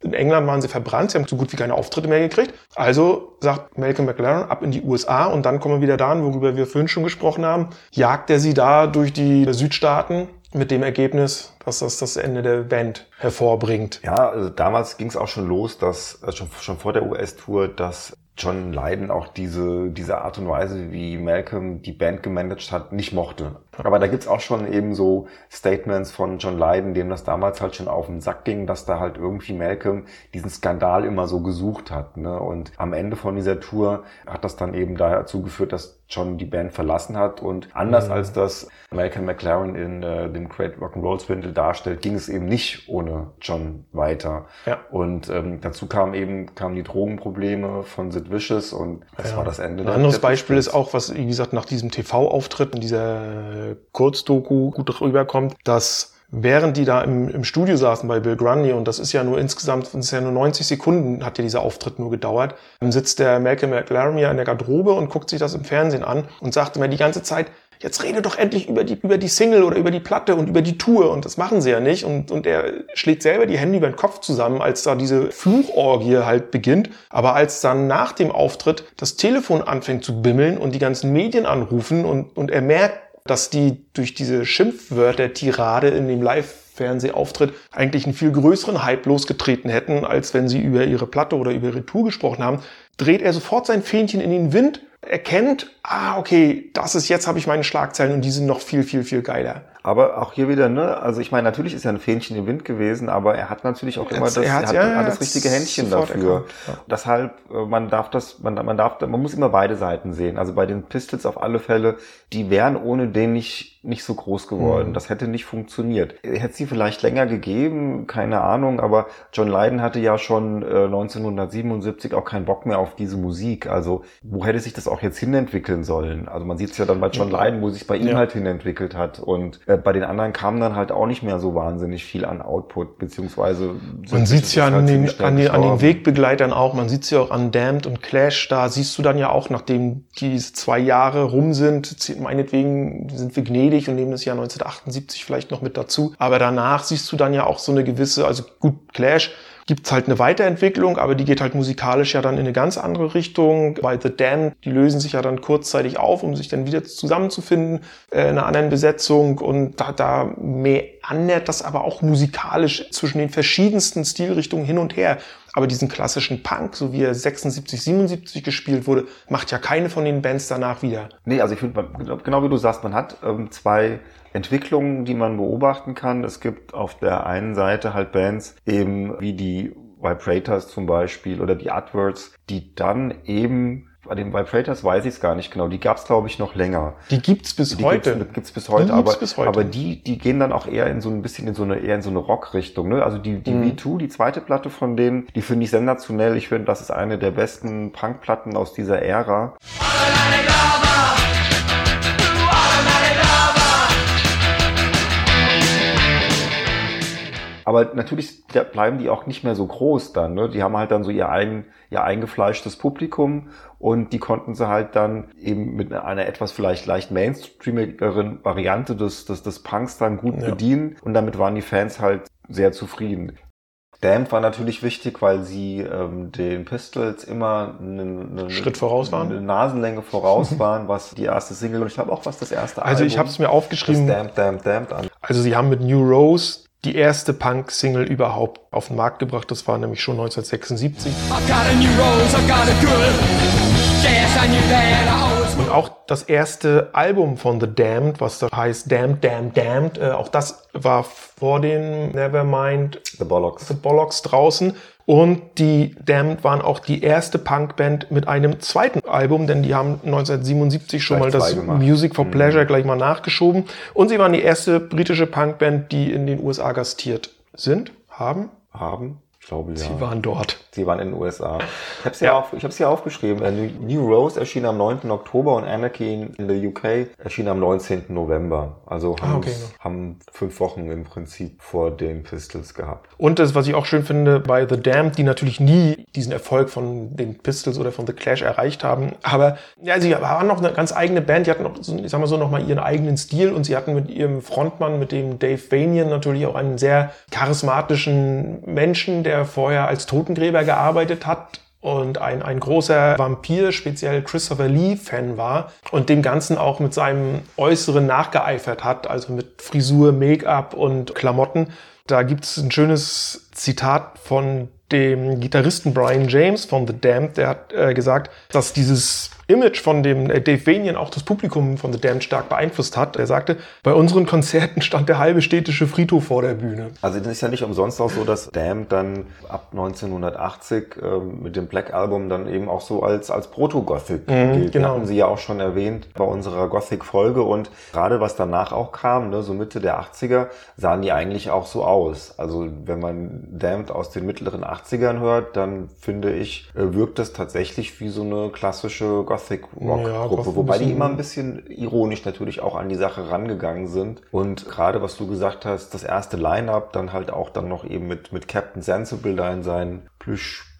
In England waren sie verbrannt, sie haben so gut wie keine Auftritte mehr gekriegt. Also sagt Malcolm McLaren ab in die USA und dann kommen wir wieder dahin, worüber wir vorhin schon gesprochen haben. Jagt er sie da durch die Südstaaten mit dem Ergebnis, dass das das Ende der Band hervorbringt. Ja, also damals ging es auch schon los, dass äh, schon, schon vor der US-Tour, dass John Lydon auch diese, diese Art und Weise, wie Malcolm die Band gemanagt hat, nicht mochte. Aber da gibt's auch schon eben so Statements von John Lydon, dem das damals halt schon auf den Sack ging, dass da halt irgendwie Malcolm diesen Skandal immer so gesucht hat. Ne? Und am Ende von dieser Tour hat das dann eben dazu geführt, dass John die Band verlassen hat. Und anders Mhm. als das Malcolm McLaren in äh, dem Great Rock'n'Roll Swindle darstellt, ging es eben nicht ohne John weiter. Ja. Und ähm, dazu kamen eben kamen die Drogenprobleme von Sid Vicious und das Ja. war das Ende. Ein der- anderes der Beispiel ist auch, was, wie gesagt, nach diesem TV-Auftritt in dieser äh, Kurzdoku gut rüberkommt, dass während die da im, im Studio saßen bei Bill Grundy, und das ist ja nur insgesamt, das ist ja nur 90 Sekunden, hat ja dieser Auftritt nur gedauert, dann sitzt der Malcolm McLaren ja in der Garderobe und guckt sich das im Fernsehen an und sagt immer die ganze Zeit, jetzt rede doch endlich über die, über die Single oder über die Platte und über die Tour. Und das machen sie ja nicht. Und, und er schlägt selber die Hände über den Kopf zusammen, als da diese Fluchorgie halt beginnt. Aber als dann nach dem Auftritt das Telefon anfängt zu bimmeln und die ganzen Medien anrufen und, und er merkt, dass die durch diese Schimpfwörter-Tirade in dem Live-Fernsehauftritt eigentlich einen viel größeren Hype losgetreten hätten, als wenn sie über ihre Platte oder über ihre Tour gesprochen haben, dreht er sofort sein Fähnchen in den Wind, erkennt, ah, okay, das ist jetzt habe ich meine Schlagzeilen und die sind noch viel, viel, viel geiler. Aber auch hier wieder, ne, also ich meine, natürlich ist er ein Fähnchen im Wind gewesen, aber er hat natürlich auch immer das, er er hat- hat, ja, hat das richtige Händchen dafür. ja. Deshalb, äh, man darf das, man, man darf, man muss immer beide Seiten sehen. Also bei den Pistols auf alle Fälle, die wären ohne den nicht, nicht so groß Mhm. geworden. Das hätte nicht funktioniert. Hätte sie vielleicht länger gegeben, keine Ahnung, aber John Lydon hatte ja schon äh, 1977 auch keinen Bock mehr auf diese Musik. Also wo hätte sich das auch jetzt hinentwickeln sollen? Also man sieht es ja dann bei John Lydon, wo sich bei ihm Ja. halt hinentwickelt hat. Und äh, bei den anderen kam dann halt auch nicht mehr so wahnsinnig viel an Output, beziehungsweise Man sieht es ja ist an halt den, an, den, an den. Wegbegleitern auch. Man sieht es ja auch an Damned und Clash. Da siehst du dann ja auch, nachdem diese zwei Jahre rum sind, meinetwegen sind wir gnädig und nehmen das Jahr 1978 vielleicht noch mit dazu. Aber danach siehst du dann ja auch so eine gewisse, also gut, Clash gibt's halt eine Weiterentwicklung, aber die geht halt musikalisch ja dann in eine ganz andere Richtung. Bei The Damned, die lösen sich ja dann kurzzeitig auf, um sich dann wieder zusammenzufinden äh, in einer anderen Besetzung und da, da meandert das aber auch musikalisch zwischen den verschiedensten Stilrichtungen hin und her. Aber diesen klassischen Punk, so wie er 76, 77 gespielt wurde, macht ja keine von den Bands danach wieder. Nee, also ich finde, genau wie du sagst, man hat ähm, zwei Entwicklungen, die man beobachten kann. Es gibt auf der einen Seite halt Bands, eben wie die Vibrators zum Beispiel oder die Adverts, die dann eben, bei den Vibrators weiß ich es gar nicht genau, die gab es glaube ich noch länger. Die gibt's bis Die heute. Gibt's, gibt's bis heute, Die gibt's aber, bis heute. aber die, die gehen dann auch eher in so ein bisschen in so eine, eher in so eine Rock-Richtung, ne? Also die, die Mhm. V2, die zweite Platte von denen, die finde ich sensationell. Ich finde, das ist eine der besten Punk-Platten aus dieser Ära. Aber natürlich bleiben die auch nicht mehr so groß dann. Ne? Die haben halt dann so ihr, eigen, ihr eingefleischtes Publikum und die konnten sie halt dann eben mit einer etwas vielleicht leicht mainstreamigeren Variante des, des, des Punks dann gut Ja. bedienen und damit waren die Fans halt sehr zufrieden. Damned war natürlich wichtig, weil sie ähm, den Pistols immer einen, einen Schritt voraus waren. eine Nasenlänge voraus waren, was die erste Single und ich glaube auch was das erste Also ich Album, habe es mir aufgeschrieben. Damned, Damned, Damned an. Also sie haben mit New Rose die erste Punk-Single überhaupt auf den Markt gebracht. Das war nämlich schon 1976. I've got a new rose, I've got a good. Yes, I knew that I always Und auch das erste Album von The Damned, was da heißt Damned, Damned, Damned, äh, auch das war vor den Nevermind The Bollocks. The Bollocks draußen. Und die Damned waren auch die erste Punkband mit einem zweiten Album, denn die haben 1977 schon Gleich mal das gemacht. Music for Pleasure gleich mal nachgeschoben. Und sie waren die erste britische Punkband, die in den USA gastiert sind, haben. haben. Glaube, ja. Sie waren dort. Sie waren in den USA. Ich habe es ja, auf, ich hab's hier aufgeschrieben. Äh, New- Rose erschien am 9. Oktober und Anarchy in the UK erschien am 19. November. Also haben, Ah, okay. haben fünf Wochen im Prinzip vor den Pistols gehabt. Und das, was ich auch schön finde bei The Damned, die natürlich nie diesen Erfolg von den Pistols oder von The Clash erreicht haben. Aber ja, sie waren noch eine ganz eigene Band. Die hatten noch, so, ich sag mal so, noch mal ihren eigenen Stil und sie hatten mit ihrem Frontmann, mit dem Dave Vanian, natürlich auch einen sehr charismatischen Menschen, der vorher als Totengräber gearbeitet hat und ein, ein großer Vampir, speziell Christopher Lee-Fan war und dem Ganzen auch mit seinem Äußeren nachgeeifert hat, also mit Frisur, Make-up und Klamotten. Da gibt es ein schönes Zitat von dem Gitarristen Brian James von The Damned, der hat äh, gesagt, dass dieses Image von dem äh, Dave Vanian auch das Publikum von The Damned stark beeinflusst hat. Er sagte, bei unseren Konzerten stand der halbe städtische Friedhof vor der Bühne. Also das ist ja nicht umsonst auch so, dass Damned dann ab 1980 ähm, mit dem Black Album dann eben auch so als, als Proto-Gothic gilt. genau. Hatten sie ja auch schon erwähnt bei unserer Gothic-Folge und gerade was danach auch kam, ne, so Mitte der 80er, sahen die eigentlich auch so aus. Also wenn man Damned aus den mittleren 80ern hört, dann finde ich, äh, wirkt das tatsächlich wie so eine klassische Ja, Gothic-Rock-Gruppe, Goth- wobei die immer ein bisschen ironisch natürlich auch an die Sache rangegangen sind. Und gerade was du gesagt hast, das erste Line-Up dann halt auch dann noch eben mit, mit Captain Sensible da in seinen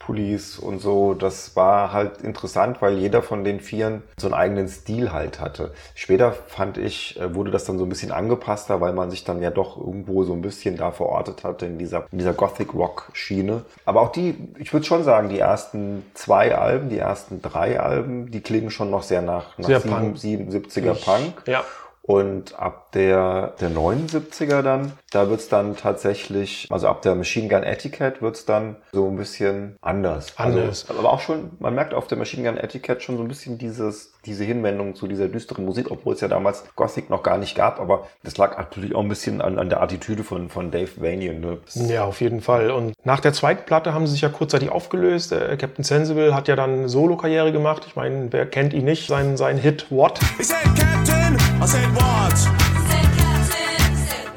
Plüschpullis und so, das war halt interessant, weil jeder von den Vieren so einen eigenen Stil halt hatte. Später fand ich, äh, wurde das dann so ein bisschen angepasster, weil man sich dann ja doch irgendwo so ein bisschen da verortet hatte in dieser, in dieser Gothic-Rock-Schiene. Aber auch die, ich würde schon sagen, die ersten zwei Alben, die ersten drei Alben, die klingen schon noch sehr nach, nach Sehr sieben- Punk. 77er Punk. Ja. Und ab der, der 79er dann, da wird's dann tatsächlich, also ab der Machine Gun Etiquette wird's dann so ein bisschen anders. Anders. Also, aber auch schon, man merkt auf der Machine Gun Etiquette schon so ein bisschen dieses, diese Hinwendung zu dieser düsteren Musik, obwohl es ja damals Gothic noch gar nicht gab, aber das lag natürlich auch ein bisschen an, an der Attitüde von, von Dave Vanian. Ne? Ja, auf jeden Fall. Und nach der zweiten Platte haben sie sich ja kurzzeitig aufgelöst. Äh, Captain Sensible hat ja dann Solo-Karriere gemacht. Ich meine, wer kennt ihn nicht? Sein, sein Hit What, said, Captain. I said, what?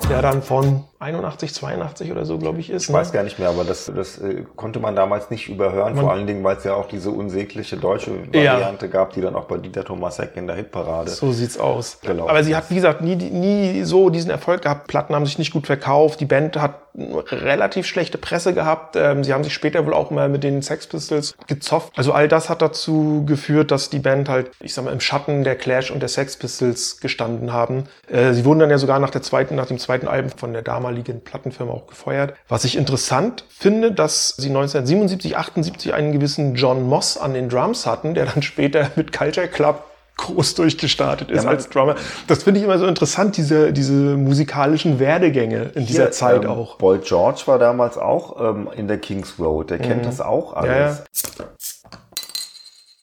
der dann von 81, 82 oder so, glaube ich, ist. Ich weiß gar nicht mehr, aber das, das äh, konnte man damals nicht überhören, vor allen Dingen, weil es ja auch diese unsägliche deutsche Ja. Variante gab, die dann auch bei Dieter Thomasek in der Hitparade. So sieht's aus. Genau. Aber sie hat, wie gesagt, nie, nie so diesen Erfolg gehabt. Platten haben sich nicht gut verkauft. Die Band hat relativ schlechte Presse gehabt. Ähm, sie haben sich später wohl auch mal mit den Sex Pistols gezofft. Also all das hat dazu geführt, dass die Band halt, ich sag mal, im Schatten der Clash und der Sex Pistols gestanden haben. Äh, sie wurden dann ja sogar nach der zweiten, nach dem zweiten Album von der damaligen Plattenfirma auch gefeuert. Was ich interessant finde, dass sie 1977, 78 einen gewissen John Moss an den Drums hatten, der dann später mit Culture Club groß durchgestartet ist man- als Drummer. Das finde ich immer so interessant, diese, diese musikalischen Werdegänge in dieser Hier, Zeit ähm, auch. Boyd George war damals auch ähm, in der Kings Road. Der kennt das auch alles. Mhm. Ja, ja.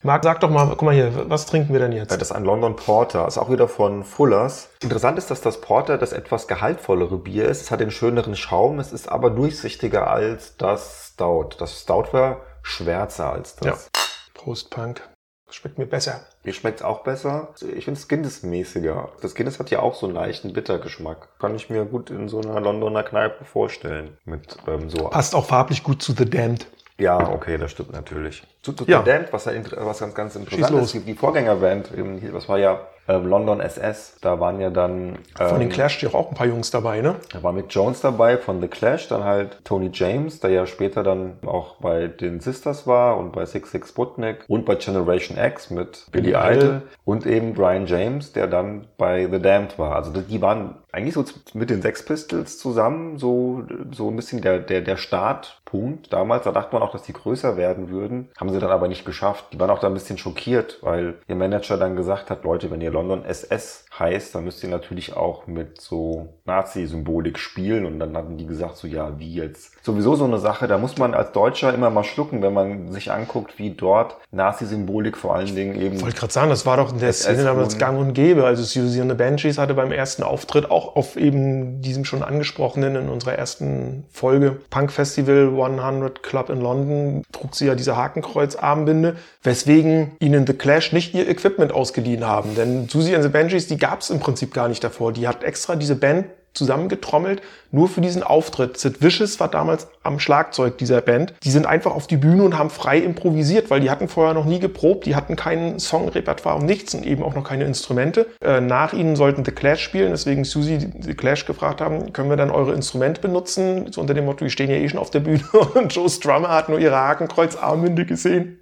Marc, sag doch mal, guck mal hier, was trinken wir denn jetzt? Das ist ein London Porter, ist auch wieder von Fullers. Interessant ist, dass das Porter das etwas gehaltvollere Bier ist. Es hat den schöneren Schaum, es ist aber durchsichtiger als das Stout. Das Stout war schwärzer als das. Ja. Prost, Punk. Schmeckt mir besser. Mir schmeckt's auch besser. Ich finde es Guinness-mäßiger. Das Guinness hat ja auch so einen leichten Bittergeschmack. Kann ich mir gut in so einer Londoner Kneipe vorstellen. Mit ähm, so. Passt auch farblich gut zu The Damned. Ja, okay, das stimmt natürlich. Zu, zu Ja. Damned, was, ja was ganz, ganz interessant ist, die Vorgängerband, das war ja ähm, London SS, da waren ja dann ähm, Von den Clash stehen auch ein paar Jungs dabei, ne? da war Mick Jones dabei von The Clash, dann halt Tony James, der ja später dann auch bei den Sisters war und bei Six Six Sputnik und bei Generation X mit Billy. Idol und eben Brian James, der dann bei The Damned war. Also die waren eigentlich so mit den Sex Pistols zusammen so, so ein bisschen der, der, der Startpunkt damals. Da dachte man auch, dass die größer werden würden. Haben sie dann aber nicht geschafft. Die waren auch da ein bisschen schockiert, weil ihr Manager dann gesagt hat, Leute, wenn ihr London SS heißt, dann müsst ihr natürlich auch mit so Nazi-Symbolik spielen. Und dann hatten die gesagt, so ja, wie jetzt? Sowieso so eine Sache, da muss man als Deutscher immer mal schlucken, wenn man sich anguckt, wie dort Nazi-Symbolik vor allen Dingen eben Ich wollte gerade sagen, das war doch in der Szene damals gang und gäbe. Also Susie and the Banshees hatte beim ersten Auftritt auch auf eben diesem schon angesprochenen in unserer ersten Folge Punk Festival 100 Club in London trug sie ja diese Hakenkreuz-Armbinde, weswegen ihnen The Clash nicht ihr Equipment ausgeliehen haben. Denn Susie and the Banshees, die gab es im Prinzip gar nicht davor. Die hat extra diese Band zusammengetrommelt, nur für diesen Auftritt. Sid Vicious war damals am Schlagzeug dieser Band. Die sind einfach auf die Bühne und haben frei improvisiert, weil die hatten vorher noch nie geprobt, die hatten kein Songrepertoire und nichts und eben auch noch keine Instrumente. Äh, nach ihnen sollten The Clash spielen, deswegen Susie The Clash gefragt haben, können wir dann eure Instrumente benutzen? So unter dem Motto, die stehen ja eh schon auf der Bühne und Joe Strummer hat nur ihre Hakenkreuz-Armbinde gesehen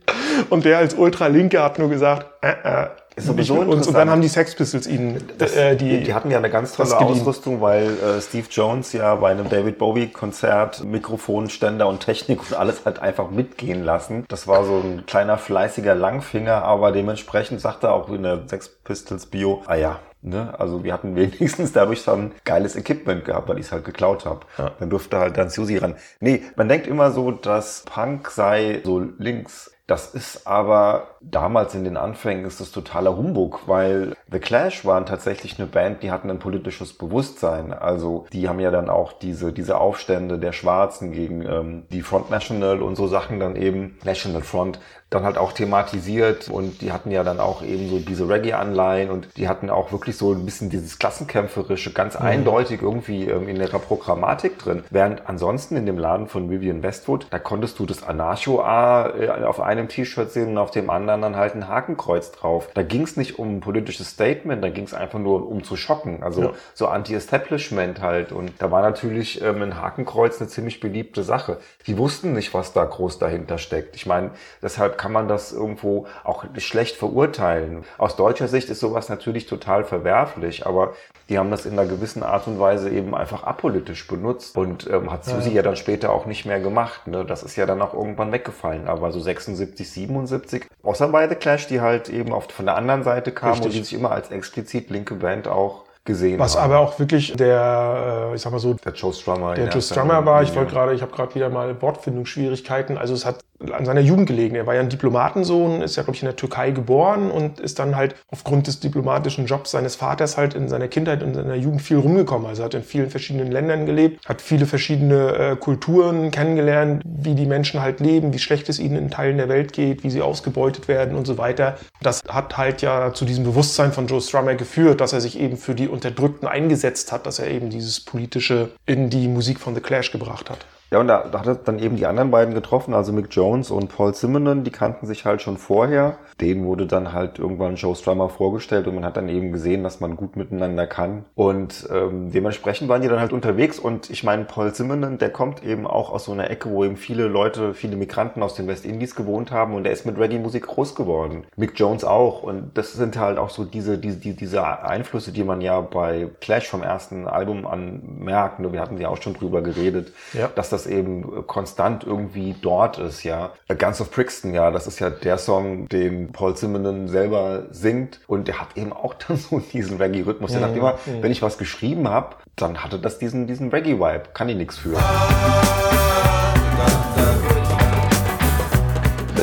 und der als Ultralinke hat nur gesagt, äh, äh, Ist sowieso uns. Und dann haben die Sex Pistols ihnen äh, die, Die hatten ja eine ganz tolle. Ausrüstung, weil äh, Steve Jones ja bei einem David Bowie Konzert Mikrofonständer und Technik und alles halt einfach mitgehen lassen. Das war so ein kleiner fleißiger Langfinger, aber dementsprechend sagte er auch in der Sex Pistols Bio, ah ja, ne, also wir hatten wenigstens dadurch dann geiles Equipment gehabt, weil ich es halt geklaut habe. Dann durfte halt dann Susi ran. Nee, man denkt immer so, dass Punk sei so links. Das ist aber damals in den Anfängen ist das totaler Humbug, weil The Clash waren tatsächlich eine Band, die hatten ein politisches Bewusstsein. Also die haben ja dann auch diese, diese Aufstände der Schwarzen gegen ähm, die Front National und so Sachen dann eben, National Front, dann halt auch thematisiert und die hatten ja dann auch eben so diese Reggae-Anleihen und die hatten auch wirklich so ein bisschen dieses Klassenkämpferische ganz eindeutig irgendwie ähm, in ihrer Programmatik drin. Während ansonsten in dem Laden von Vivian Westwood, da konntest du das Anarcho-A äh, auf einem T-Shirt sehen und auf dem anderen dann halt ein Hakenkreuz drauf. Da ging es nicht um ein politisches Statement, da ging es einfach nur um zu schocken. Also Ja. so Anti-Establishment halt. Und da war natürlich ähm, ein Hakenkreuz eine ziemlich beliebte Sache. Die wussten nicht, was da groß dahinter steckt. Ich meine, deshalb kann man das irgendwo auch schlecht verurteilen. Aus deutscher Sicht ist sowas natürlich total verwerflich, aber die haben das in einer gewissen Art und Weise eben einfach apolitisch benutzt und ähm, hat Susi ja. dann später auch nicht mehr gemacht. Ne? Das ist ja dann auch irgendwann weggefallen. Aber so 76, 77, außer bei The Clash, die halt eben auf, von der anderen Seite kamen und die sich immer als explizit linke Band auch gesehen Was haben. aber auch wirklich der, äh, ich sag mal so, der Joe Strummer. der Joe Strummer war. Ich wollte gerade, ich habe gerade wieder mal Wortfindungsschwierigkeiten. Also es hat an seiner Jugend gelegen. Er war ja ein Diplomatensohn, ist ja, glaube ich, in der Türkei geboren und ist dann halt aufgrund des diplomatischen Jobs seines Vaters halt in seiner Kindheit und seiner Jugend viel rumgekommen. Also hat in vielen verschiedenen Ländern gelebt, hat viele verschiedene äh, Kulturen kennengelernt, wie die Menschen halt leben, wie schlecht es ihnen in Teilen der Welt geht, wie sie ausgebeutet werden und so weiter. Das hat halt ja zu diesem Bewusstsein von Joe Strummer geführt, dass er sich eben für die Unterdrückten eingesetzt hat, dass er eben dieses politische in die Musik von The Clash gebracht hat. Ja, und da, da hat er dann eben die anderen beiden getroffen, also Mick Jones und Paul Simonon, die kannten sich halt schon vorher. Denen wurde dann halt irgendwann Joe Strummer vorgestellt und man hat dann eben gesehen, dass man gut miteinander kann. Und ähm, dementsprechend waren die dann halt unterwegs und ich meine, Paul Simonon, der kommt eben auch aus so einer Ecke, wo eben viele Leute, viele Migranten aus den Westindies gewohnt haben und der ist mit Reggae-Musik groß geworden. Mick Jones auch und das sind halt auch so diese, diese, diese Einflüsse, die man ja bei Clash vom ersten Album an merkt. Wir hatten ja auch schon drüber geredet, Ja. dass das eben konstant irgendwie dort ist, ja. Guns of Brixton, ja, das ist ja der Song, den Paul Simonon selber singt und der hat eben auch dann so diesen Reggae-Rhythmus. Der sagt immer, wenn ich was geschrieben habe, dann hatte das diesen, diesen Reggae-Vibe. Kann ich nichts für.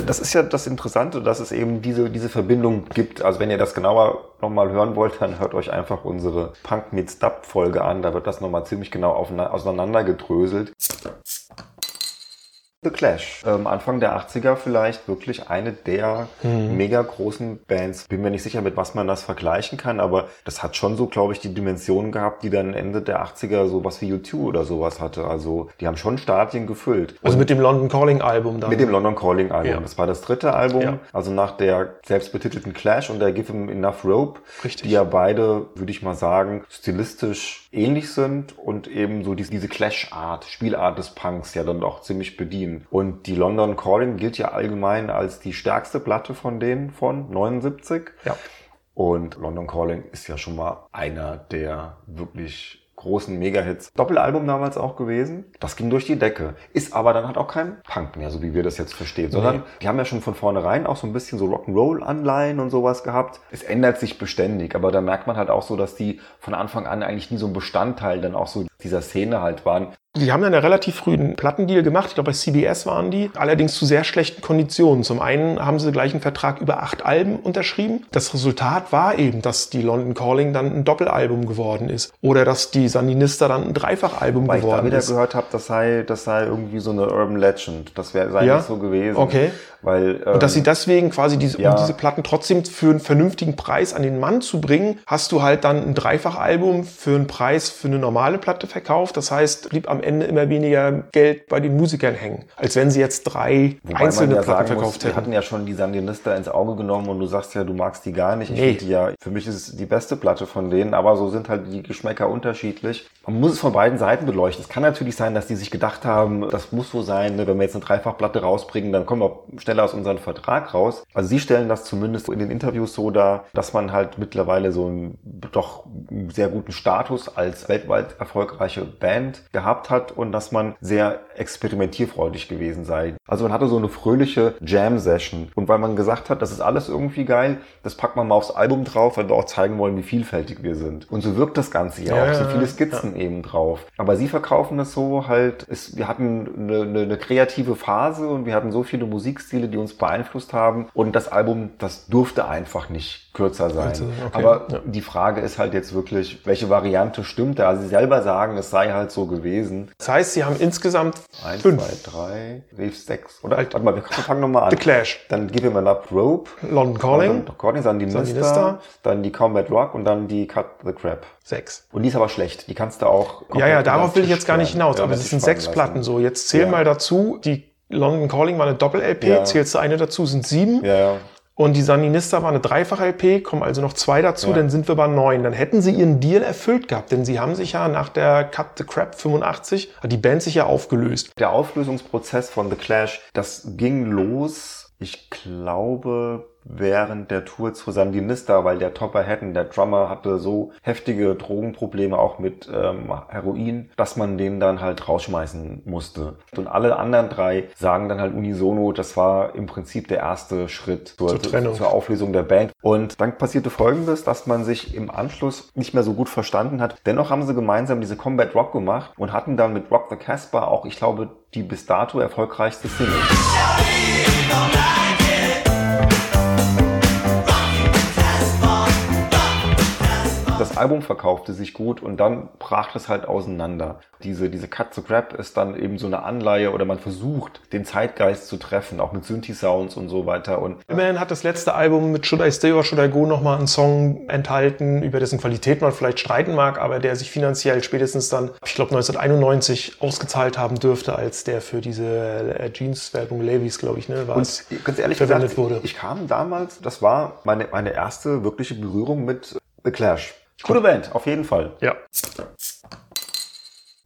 Das ist ja das Interessante, dass es eben diese, diese Verbindung gibt. Also wenn ihr das genauer nochmal hören wollt, dann hört euch einfach unsere Punk Meets Dub Folge an. Da wird das nochmal ziemlich genau aufeinander- auseinandergedröselt. The Clash. Ähm, Anfang der 80er vielleicht wirklich eine der mega großen Bands. Bin mir nicht sicher, mit was man das vergleichen kann, aber das hat schon so, glaube ich, die Dimensionen gehabt, die dann Ende der 80er sowas wie U2 oder sowas hatte. Also die haben schon Stadien gefüllt. Also mit dem London Calling Album dann. Mit dem London Calling Album. Ja. Das war das dritte Album, Ja. also nach der selbstbetitelten Clash und der Give Him Enough Rope, Richtig. die ja beide, würde ich mal sagen, stilistisch ähnlich sind und eben so diese, diese Clash-Art, Spielart des Punks ja dann auch ziemlich bedienen. Und die London Calling gilt ja allgemein als die stärkste Platte von denen von 79. Ja. Und London Calling ist ja schon mal einer der wirklich großen Mega-Hits. Doppelalbum damals auch gewesen. Das ging durch die Decke. Ist aber dann halt auch kein Punk mehr, so wie wir das jetzt verstehen, sondern Nee. die haben ja schon von vornherein auch so ein bisschen so Rock'n'Roll-Anleihen und sowas gehabt. Es ändert sich beständig, aber da merkt man halt auch so, dass die von Anfang an eigentlich nie so ein Bestandteil dann auch so dieser Szene halt waren. Die haben dann einen relativ frühen Plattendeal gemacht. Ich glaube, bei CBS waren die. Allerdings zu sehr schlechten Konditionen. Zum einen haben sie gleich einen Vertrag über acht Alben unterschrieben. Das Resultat war eben, dass die London Calling dann ein Doppelalbum geworden ist. Oder dass die Sandinista dann ein Dreifachalbum Weil ich da geworden wieder ist. gehört habe, das sei, das sei irgendwie so eine Urban Legend. Das wäre sei Ja? nicht so gewesen. Okay. Weil, ähm, Und dass sie deswegen quasi diese, Ja. um diese Platten trotzdem für einen vernünftigen Preis an den Mann zu bringen, hast du halt dann ein Dreifachalbum für einen Preis für eine normale Platte verkauft. Das heißt, blieb am Ende immer weniger Geld bei den Musikern hängen, als wenn sie jetzt drei Wobei einzelne ja Platten muss, verkauft wir hätten. hatten ja schon die Sandinista ins Auge genommen und du sagst ja, du magst die gar nicht. Ich Nee. die ja, für mich ist es die beste Platte von denen, aber so sind halt die Geschmäcker unterschiedlich. Man muss es von beiden Seiten beleuchten. Es kann natürlich sein, dass die sich gedacht haben, das muss so sein, ne, wenn wir jetzt eine Dreifachplatte rausbringen, dann kommen wir schneller aus unserem Vertrag raus. Also sie stellen das zumindest in den Interviews so dar, dass man halt mittlerweile so einen doch sehr guten Status als weltweit erfolgreiche Band gehabt hat und dass man sehr experimentierfreudig gewesen sei. Also man hatte so eine fröhliche Jam-Session. Und weil man gesagt hat, das ist alles irgendwie geil, das packt man mal aufs Album drauf, weil wir auch zeigen wollen, wie vielfältig wir sind. Und so wirkt das Ganze ja, Ja, auch. Es sind ja, viele ja. Skizzen eben drauf. Aber sie verkaufen es so halt, es, wir hatten eine, eine, eine kreative Phase und wir hatten so viele Musikstile, die uns beeinflusst haben. Und das Album, das durfte einfach nicht kürzer sein. Sein, okay. Aber Ja. die Frage ist halt jetzt wirklich, welche Variante stimmt da? Also sie selber sagen, es sei halt so gewesen. Das heißt, sie haben insgesamt Eins, fünf. zwei, drei, rief sechs. Oder? Halt. Warte mal, wir fangen nochmal an. The Clash, Dann Give Him Enough Rope. London Calling, Dann Calling, dann die. Nista, dann die Combat Rock und dann die Cut the Crap. sechs. Und die ist aber schlecht. Die kannst du auch. Ja, ja, darauf will ich jetzt gar nicht hinaus, ja, aber den sind sechs lassen. Platten so. Jetzt zähl Ja. mal dazu, die London Calling war eine Doppel-LP, Ja. zählst du eine dazu, sind sieben. Ja, ja. Und die Sandinista war eine Dreifach-LP, kommen also noch zwei dazu, Ja. dann sind wir bei neun. Dann hätten sie ihren Deal erfüllt gehabt, denn sie haben sich ja nach der Cut the Crap 85, hat die Band sich ja aufgelöst. Der Auflösungsprozess von The Clash, das ging los, ich glaube, während der Tour zu Sandinista, weil der Topper Hatton, der Drummer, hatte so heftige Drogenprobleme auch mit ähm, Heroin, dass man den dann halt rausschmeißen musste. Und alle anderen drei sagen dann halt unisono, das war im Prinzip der erste Schritt zur, Zur Trennung. zur Auflösung der Band. Und dann passierte Folgendes, dass man sich im Anschluss nicht mehr so gut verstanden hat. Dennoch haben sie gemeinsam diese Combat Rock gemacht und hatten dann mit Rock the Casbah auch, ich glaube, die bis dato erfolgreichste Single. Album verkaufte sich gut und dann brach das halt auseinander. Diese, diese Cut to Grab ist dann eben so eine Anleihe oder man versucht, den Zeitgeist zu treffen, auch mit Synthi-Sounds und so weiter. Und Immerhin hat das letzte Album mit Should I Stay or Should I Go nochmal einen Song enthalten, über dessen Qualität man vielleicht streiten mag, aber der sich finanziell spätestens dann, ich glaube 1991, ausgezahlt haben dürfte, als der für diese äh, Jeans-Werbung Levis, glaube ich, ne, war Und ganz ehrlich verwendet gesagt, wurde. ich kam damals, das war meine, meine erste wirkliche Berührung mit The Clash. Gute Band, auf jeden Fall. Ja.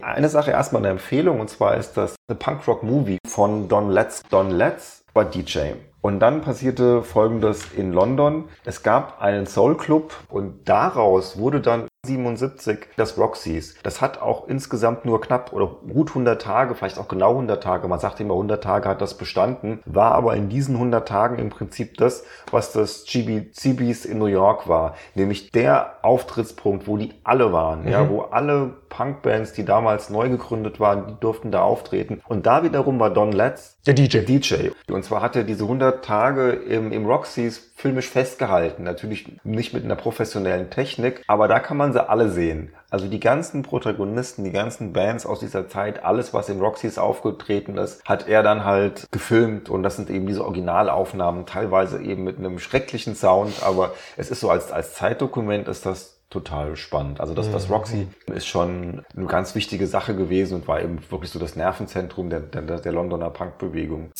Eine Sache erstmal eine Empfehlung und zwar ist das The Punk Rock Movie von Don Letts. Don Letts war DJ. Und dann passierte Folgendes in London. Es gab einen Soul Club und daraus wurde dann 77 das Roxys. Das hat auch insgesamt nur knapp oder gut 100 Tage, vielleicht auch genau 100 Tage, man sagt immer 100 Tage hat das bestanden, war aber in diesen 100 Tagen im Prinzip das, was das GBCBs in New York war, nämlich der Auftrittspunkt, wo die alle waren, ja, wo alle Punkbands, die damals neu gegründet waren, die durften da auftreten. Und da wiederum war Don Letts Der DJ. DJ. Und zwar hat er diese 100 Tage im, im Roxys filmisch festgehalten. Natürlich nicht mit einer professionellen Technik, aber da kann man sie alle sehen. Also die ganzen Protagonisten, die ganzen Bands aus dieser Zeit, alles, was im Roxys aufgetreten ist, hat er dann halt gefilmt. Und das sind eben diese Originalaufnahmen, teilweise eben mit einem schrecklichen Sound, aber es ist so als, als Zeitdokument ist das total spannend. Also das, das Roxy ist schon eine ganz wichtige Sache gewesen und war eben wirklich so das Nervenzentrum der, der, der Londoner Punkbewegung.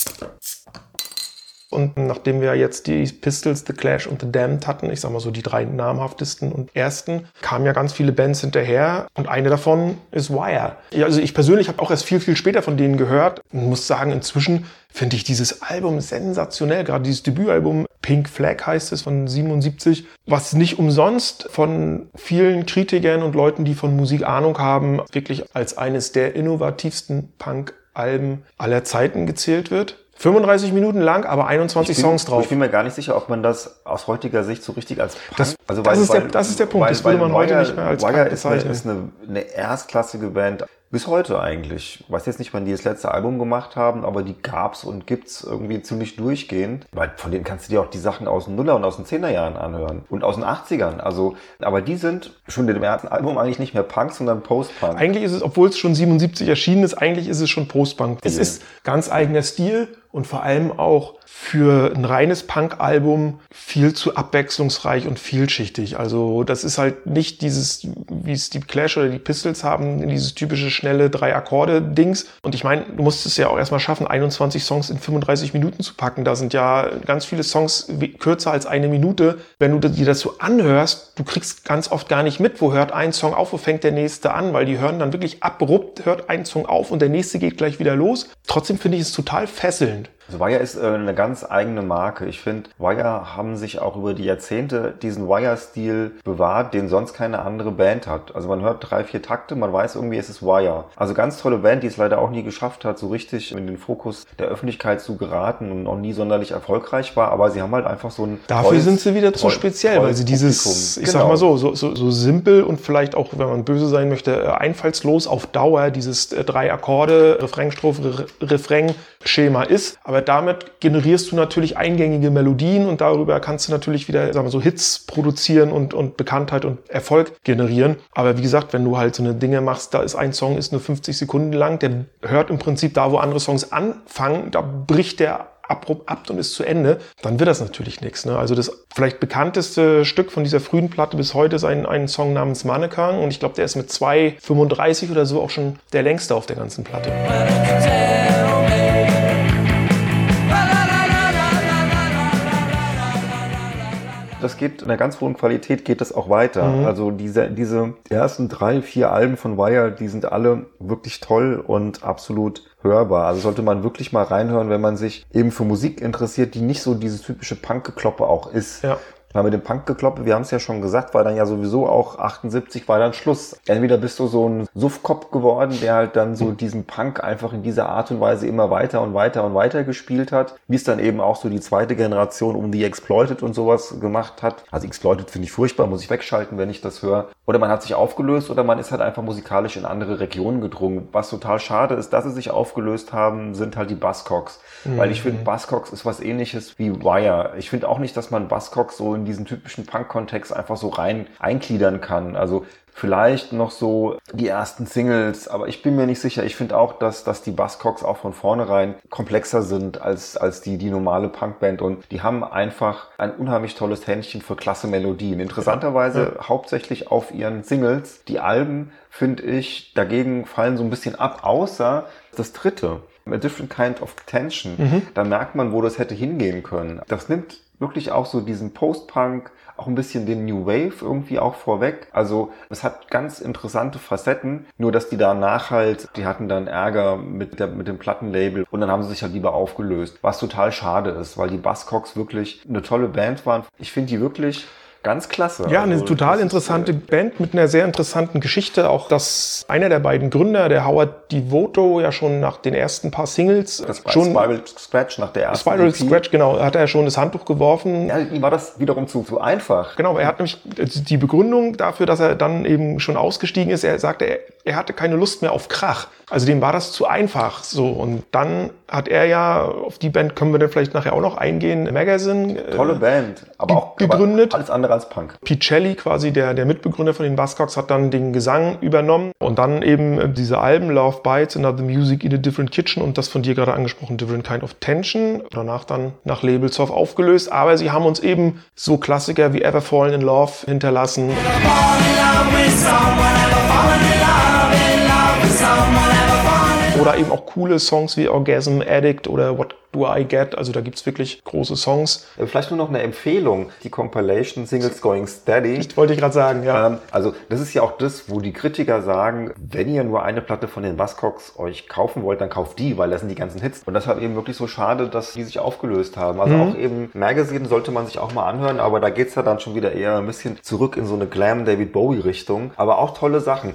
Und nachdem wir jetzt die Pistols, The Clash und The Damned hatten, ich sag mal so die drei namhaftesten und ersten, kamen ja ganz viele Bands hinterher und eine davon ist Wire. Ja, also ich persönlich habe auch erst viel, viel später von denen gehört und muss sagen, inzwischen finde ich dieses Album sensationell, gerade dieses Debütalbum Pink Flag heißt es von 77, was nicht umsonst von vielen Kritikern und Leuten, die von Musik Ahnung haben, wirklich als eines der innovativsten Punk-Alben aller Zeiten gezählt wird. 35 Minuten lang, aber 21 bin, Songs drauf. Ich bin mir gar nicht sicher, ob man das aus heutiger Sicht so richtig als Punk, Das- das ist der- das ist der Punkt. Das würde man heute nicht mehr als Wire Punk ist, eine, ist eine, eine erstklassige Band. Bis heute eigentlich. Ich weiß jetzt nicht, wann die das letzte Album gemacht haben, aber die gab's und gibt's irgendwie ziemlich durchgehend. Weil von denen kannst du dir auch die Sachen aus den Nuller und aus den Zehnerjahren anhören. Und aus den 80ern. Also, aber die sind schon in dem ersten Album eigentlich nicht mehr Punk, sondern Post-Punk. Eigentlich ist es, obwohl es schon 77 erschienen ist, eigentlich ist es schon Postpunk. Es ist ganz eigener Stil und vor allem auch für ein reines Punk-Album viel zu abwechslungsreich und vielschichtig. Also das ist halt nicht dieses, wie es die Clash oder die Pistols haben, dieses typische schnelle Drei-Akkorde-Dings. Und ich meine, du musst es ja auch erstmal schaffen, 21 Songs in 35 Minuten zu packen. Da sind ja ganz viele Songs kürzer als eine Minute. Wenn du dir das so anhörst, du kriegst ganz oft gar nicht mit, wo hört ein Song auf, wo fängt der nächste an, weil die hören dann wirklich abrupt, hört ein Song auf und der nächste geht gleich wieder los. Trotzdem finde ich es total fesselnd. and Also Wire ist äh, eine ganz eigene Marke. Ich finde, Wire haben sich auch über die Jahrzehnte diesen Wire-Stil bewahrt, den sonst keine andere Band hat. Also man hört drei, vier Takte, man weiß irgendwie, es ist Wire. Also ganz tolle Band, die es leider auch nie geschafft hat, so richtig in den Fokus der Öffentlichkeit zu geraten und auch nie sonderlich erfolgreich war. Aber sie haben halt einfach so ein Dafür treues- sind sie wieder zu treu- speziell, weil sie dieses, Publikum- ich sag Genau. mal so, so, so, so simpel und vielleicht auch, wenn man böse sein möchte, äh, einfallslos auf Dauer dieses äh, drei Akkorde, Refrain, Strophe, Re Refrain Schema ist. Aber damit generierst du natürlich eingängige Melodien und darüber kannst du natürlich wieder, sagen wir so, Hits produzieren und, und Bekanntheit und Erfolg generieren. Aber wie gesagt, wenn du halt so eine Dinge machst, da ist ein Song ist nur 50 Sekunden lang, der hört im Prinzip da, wo andere Songs anfangen, da bricht der abrupt ab und ist zu Ende, dann wird das natürlich nichts. Ne? Also das vielleicht bekannteste Stück von dieser frühen Platte bis heute ist ein, ein Song namens Mannequin und ich glaube, der ist mit 2,35 oder so auch schon der längste auf der ganzen Platte. Das geht in einer ganz hohen Qualität geht das auch weiter. Also diese, diese ersten drei, vier Alben von Wire, die sind alle wirklich toll und absolut hörbar. Also sollte man wirklich mal reinhören, wenn man sich eben für Musik interessiert, die nicht so dieses typische Punkgekloppe auch ist. Ja. Weil mit dem Punkgekloppe, wir haben es ja schon gesagt, war dann ja sowieso auch 78 war dann Schluss. Entweder bist du so ein Suffkopf geworden, der halt dann so diesen Punk einfach in dieser Art und Weise immer weiter und weiter und weiter gespielt hat, wie es dann eben auch so die zweite Generation um die Exploited und sowas gemacht hat. Also Exploited finde ich furchtbar, muss ich wegschalten, wenn ich das höre. Oder man hat sich aufgelöst oder man ist halt einfach musikalisch in andere Regionen gedrungen. Was total schade ist, dass sie sich aufgelöst haben, sind halt die Buzzcocks. Weil ich finde, Buzzcocks ist was ähnliches wie Wire. Ich finde auch nicht, dass man Buzzcocks so in diesen typischen Punk-Kontext einfach so rein eingliedern kann. Also vielleicht noch so die ersten Singles, aber ich bin mir nicht sicher. Ich finde auch, dass, dass die Buzzcocks auch von vornherein komplexer sind als, als die, die normale Punkband und die haben einfach ein unheimlich tolles Händchen für klasse Melodien. Interessanterweise hauptsächlich auf ihren Singles. Die Alben, finde ich, dagegen fallen so ein bisschen ab, außer das dritte. A different kind of tension. Da merkt man, wo das hätte hingehen können. Das nimmt wirklich auch so diesen Post-Punk, auch ein bisschen den New Wave irgendwie auch vorweg. Also es hat ganz interessante Facetten, nur dass die danach halt, die hatten dann Ärger mit, der, mit dem Plattenlabel und dann haben sie sich halt lieber aufgelöst, was total schade ist, weil die Buzzcocks wirklich eine tolle Band waren. Ich finde die wirklich ganz klasse. Ja, eine Also, total ist, interessante äh, Band mit einer sehr interessanten Geschichte. Auch dass einer der beiden Gründer, der Howard Devoto, ja schon nach den ersten paar Singles Das war schon Spiral Scratch nach der ersten Spiral EP. Scratch, genau, hat er ja schon das Handtuch geworfen. Ja, ihm war das wiederum zu, zu einfach. Genau, er hat nämlich die Begründung dafür, dass er dann eben schon ausgestiegen ist. Er sagte, er, er hatte keine Lust mehr auf Krach. Also dem war das zu einfach. So und dann hat er ja auf die Band können wir dann vielleicht nachher auch noch eingehen. Magazine. äh, Tolle Band, aber auch gegründet. Aber alles andere als Punk. Picelli, quasi der, der Mitbegründer von den Buzzcocks, hat dann den Gesang übernommen und dann eben äh, diese Alben Love Bites, Another Music in a Different Kitchen und das von dir gerade angesprochen Different Kind of Tension. Danach dann nach Labelsoft aufgelöst, aber sie haben uns eben so Klassiker wie Ever Fallen in Love hinterlassen. Oder eben auch coole Songs wie Orgasm Addict oder What Do I Get. Also da gibt's wirklich große Songs. Äh, Vielleicht nur noch eine Empfehlung, die Compilation Singles Going Steady. Wollte ich gerade sagen, ja. Ähm, also das ist ja auch das, wo die Kritiker sagen, wenn ihr nur eine Platte von den Buzzcocks euch kaufen wollt, dann kauft die, weil das sind die ganzen Hits. Und deshalb eben wirklich so schade, dass die sich aufgelöst haben. Also auch eben Magazine sollte man sich auch mal anhören, aber da geht's ja dann schon wieder eher ein bisschen zurück in so eine Glam-David Bowie-Richtung. Aber auch tolle Sachen.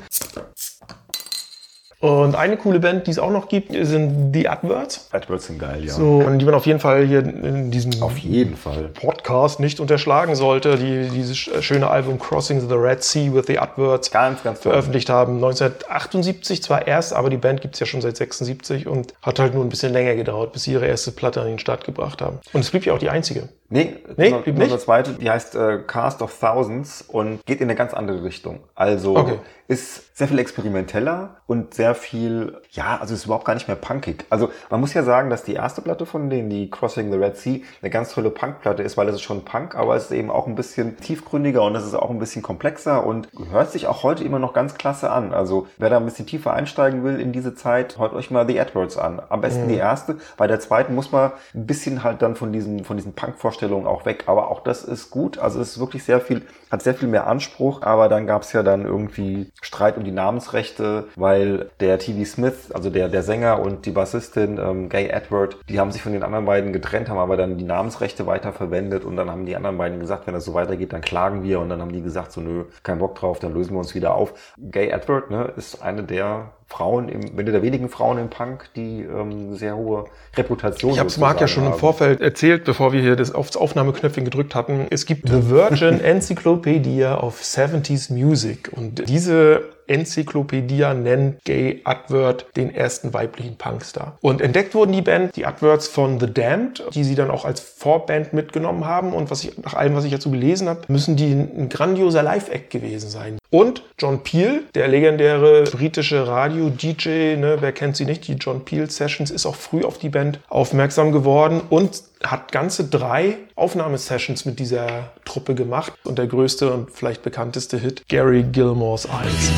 Und eine coole Band, die es auch noch gibt, sind The Adverts. Edwards sind geil, ja. So, und die man auf jeden Fall hier in diesem Auf jeden Fall. Podcast nicht unterschlagen sollte, die dieses sch- schöne Album Crossing the Red Sea with the Adverts Ganz, ganz toll. veröffentlicht haben. 1978 zwar erst, aber die Band gibt's ja schon seit 76 und hat halt nur ein bisschen länger gedauert, bis sie ihre erste Platte an den Start gebracht haben. Und es blieb ja auch die einzige. Nee, Nee, nur, blieb nicht? eine zweite, die heißt äh, Cast of Thousands und geht in eine ganz andere Richtung. Also Okay. ist sehr viel experimenteller und sehr viel, ja, also ist überhaupt gar nicht mehr punkig. Also man muss ja sagen, dass die erste Platte von denen, die Crossing the Red Sea, eine ganz tolle Punkplatte ist, weil es ist schon Punk, aber es ist eben auch ein bisschen tiefgründiger und es ist auch ein bisschen komplexer und hört sich auch heute immer noch ganz klasse an. Also wer da ein bisschen tiefer einsteigen will in diese Zeit, hört euch mal The Edwards an. Am besten die erste. Bei der zweiten muss man ein bisschen halt dann von diesen, von diesen Punk-Vorstellungen auch weg. Aber auch das ist gut. Also es ist wirklich sehr viel, hat sehr viel mehr Anspruch. Aber dann gab es ja dann irgendwie Streit um die Namensrechte, weil der TV Smith, also der, der Sänger und die Bassistin ähm, Gay Edward, die haben sich von den anderen beiden getrennt, haben aber dann die Namensrechte weiterverwendet und dann haben die anderen beiden gesagt, wenn das so weitergeht, dann klagen wir und dann haben die gesagt, so nö, kein Bock drauf, dann lösen wir uns wieder auf. Gay Edward ne, ist eine der Frauen, im, eine der wenigen Frauen im Punk, die ähm, sehr hohe Reputation Ich habe es Marc ja schon im haben. Vorfeld erzählt, bevor wir hier das aufs Aufnahmeknöpfchen gedrückt hatten. Es gibt The Virgin Encyclopedia of 70s Music und diese Enzyklopädie nennt Gay Advert den ersten weiblichen Punkstar. Und entdeckt wurden die Band, die Adverts von The Damned, die sie dann auch als Vorband mitgenommen haben. Und was ich, nach allem, was ich dazu gelesen habe, müssen die ein grandioser Live-Act gewesen sein. Und John Peel, der legendäre britische Radio-DJ, ne, wer kennt sie nicht, die John Peel Sessions, ist auch früh auf die Band aufmerksam geworden und hat ganze drei Aufnahmesessions mit dieser Truppe gemacht. Und der größte und vielleicht bekannteste Hit, Gary Gilmore's Eyes.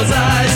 Das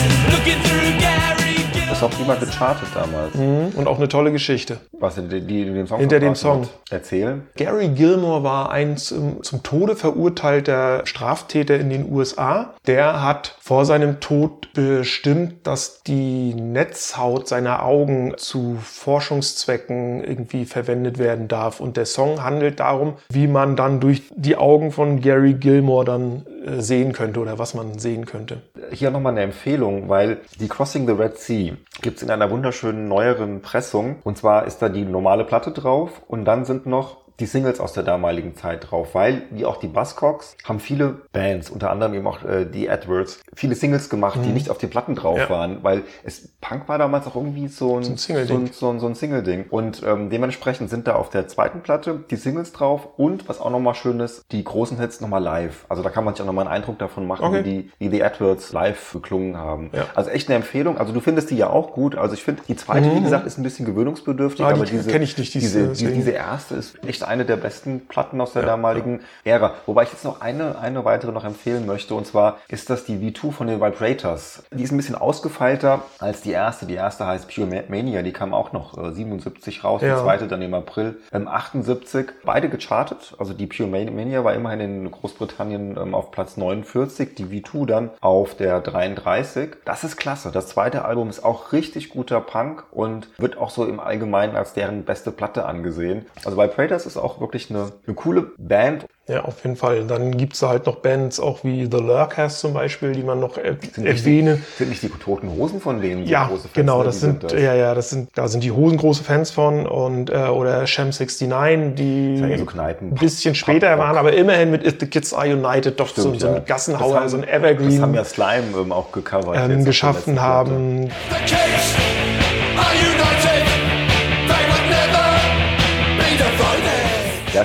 Top immer gechartet damals. Und auch eine tolle Geschichte. Was die, die in dem Song Hinter dem Song. Erzählen. Gary Gilmore war ein zum, zum Tode verurteilter Straftäter in den USA. Der hat vor seinem Tod bestimmt, dass die Netzhaut seiner Augen zu Forschungszwecken irgendwie verwendet werden darf. Und der Song handelt darum, wie man dann durch die Augen von Gary Gilmore dann äh, sehen könnte oder was man sehen könnte. Hier nochmal eine Empfehlung, weil die Crossing the Red Sea gibt's in einer wunderschönen neueren Pressung. Und zwar ist da die normale Platte drauf und dann sind noch die Singles aus der damaligen Zeit drauf, weil wie auch die Buzzcocks haben viele Bands, unter anderem eben auch äh, die Edwards, viele Singles gemacht, die nicht auf den Platten drauf Mhm. Ja. waren, weil es Punk war damals auch irgendwie so ein, So ein Single-Ding. so ein, so ein Single-Ding. Und ähm, dementsprechend sind da auf der zweiten Platte die Singles drauf und was auch nochmal schön ist, die großen Hits nochmal live. Also da kann man sich auch nochmal einen Eindruck davon machen, Okay. wie die, wie die Edwards live geklungen haben. Ja. Also echt eine Empfehlung. Also du findest die ja auch gut. Also ich finde, die zweite, wie gesagt, ist ein bisschen gewöhnungsbedürftig, Mhm. Ah, die aber diese, kenn ich nicht, die diese, die, deswegen. diese erste ist echt eine der besten Platten aus der damaligen Ära. Wobei ich jetzt noch eine, eine weitere noch empfehlen möchte. Und zwar ist das die V2 von den Vibrators. Die ist ein bisschen ausgefeilter als die erste. Die erste heißt Pure Ma- Mania. Die kam auch noch äh, 77 raus. Ja. Die zweite dann im April ähm, 78. Beide gechartet. Also die Pure Ma- Mania war immerhin in Großbritannien ähm, auf Platz 49. Die V2 dann auf der 33. Das ist klasse. Das zweite Album ist auch richtig guter Punk und wird auch so im Allgemeinen als deren beste Platte angesehen. Also Vibrators ist auch wirklich eine, eine coole Band. Ja, auf jeden Fall. Dann gibt's da halt noch Bands, auch wie The Lurkers zum Beispiel, die man noch er Sind erwähne. Nicht, sind nicht die toten Hosen von denen so Ja, große Fans? genau, das Die sind, ja, ja, das sind, da sind die Hosen große Fans von und äh, oder Sham 69, die ja so ein bisschen später waren, aber immerhin mit If the Kids Are United doch so, Stimmt, so ja. ein Gassenhauer, Das haben- so ein Das Evergreen haben ja Slime ähm, auch gecovert. ähm, geschaffen haben. The kids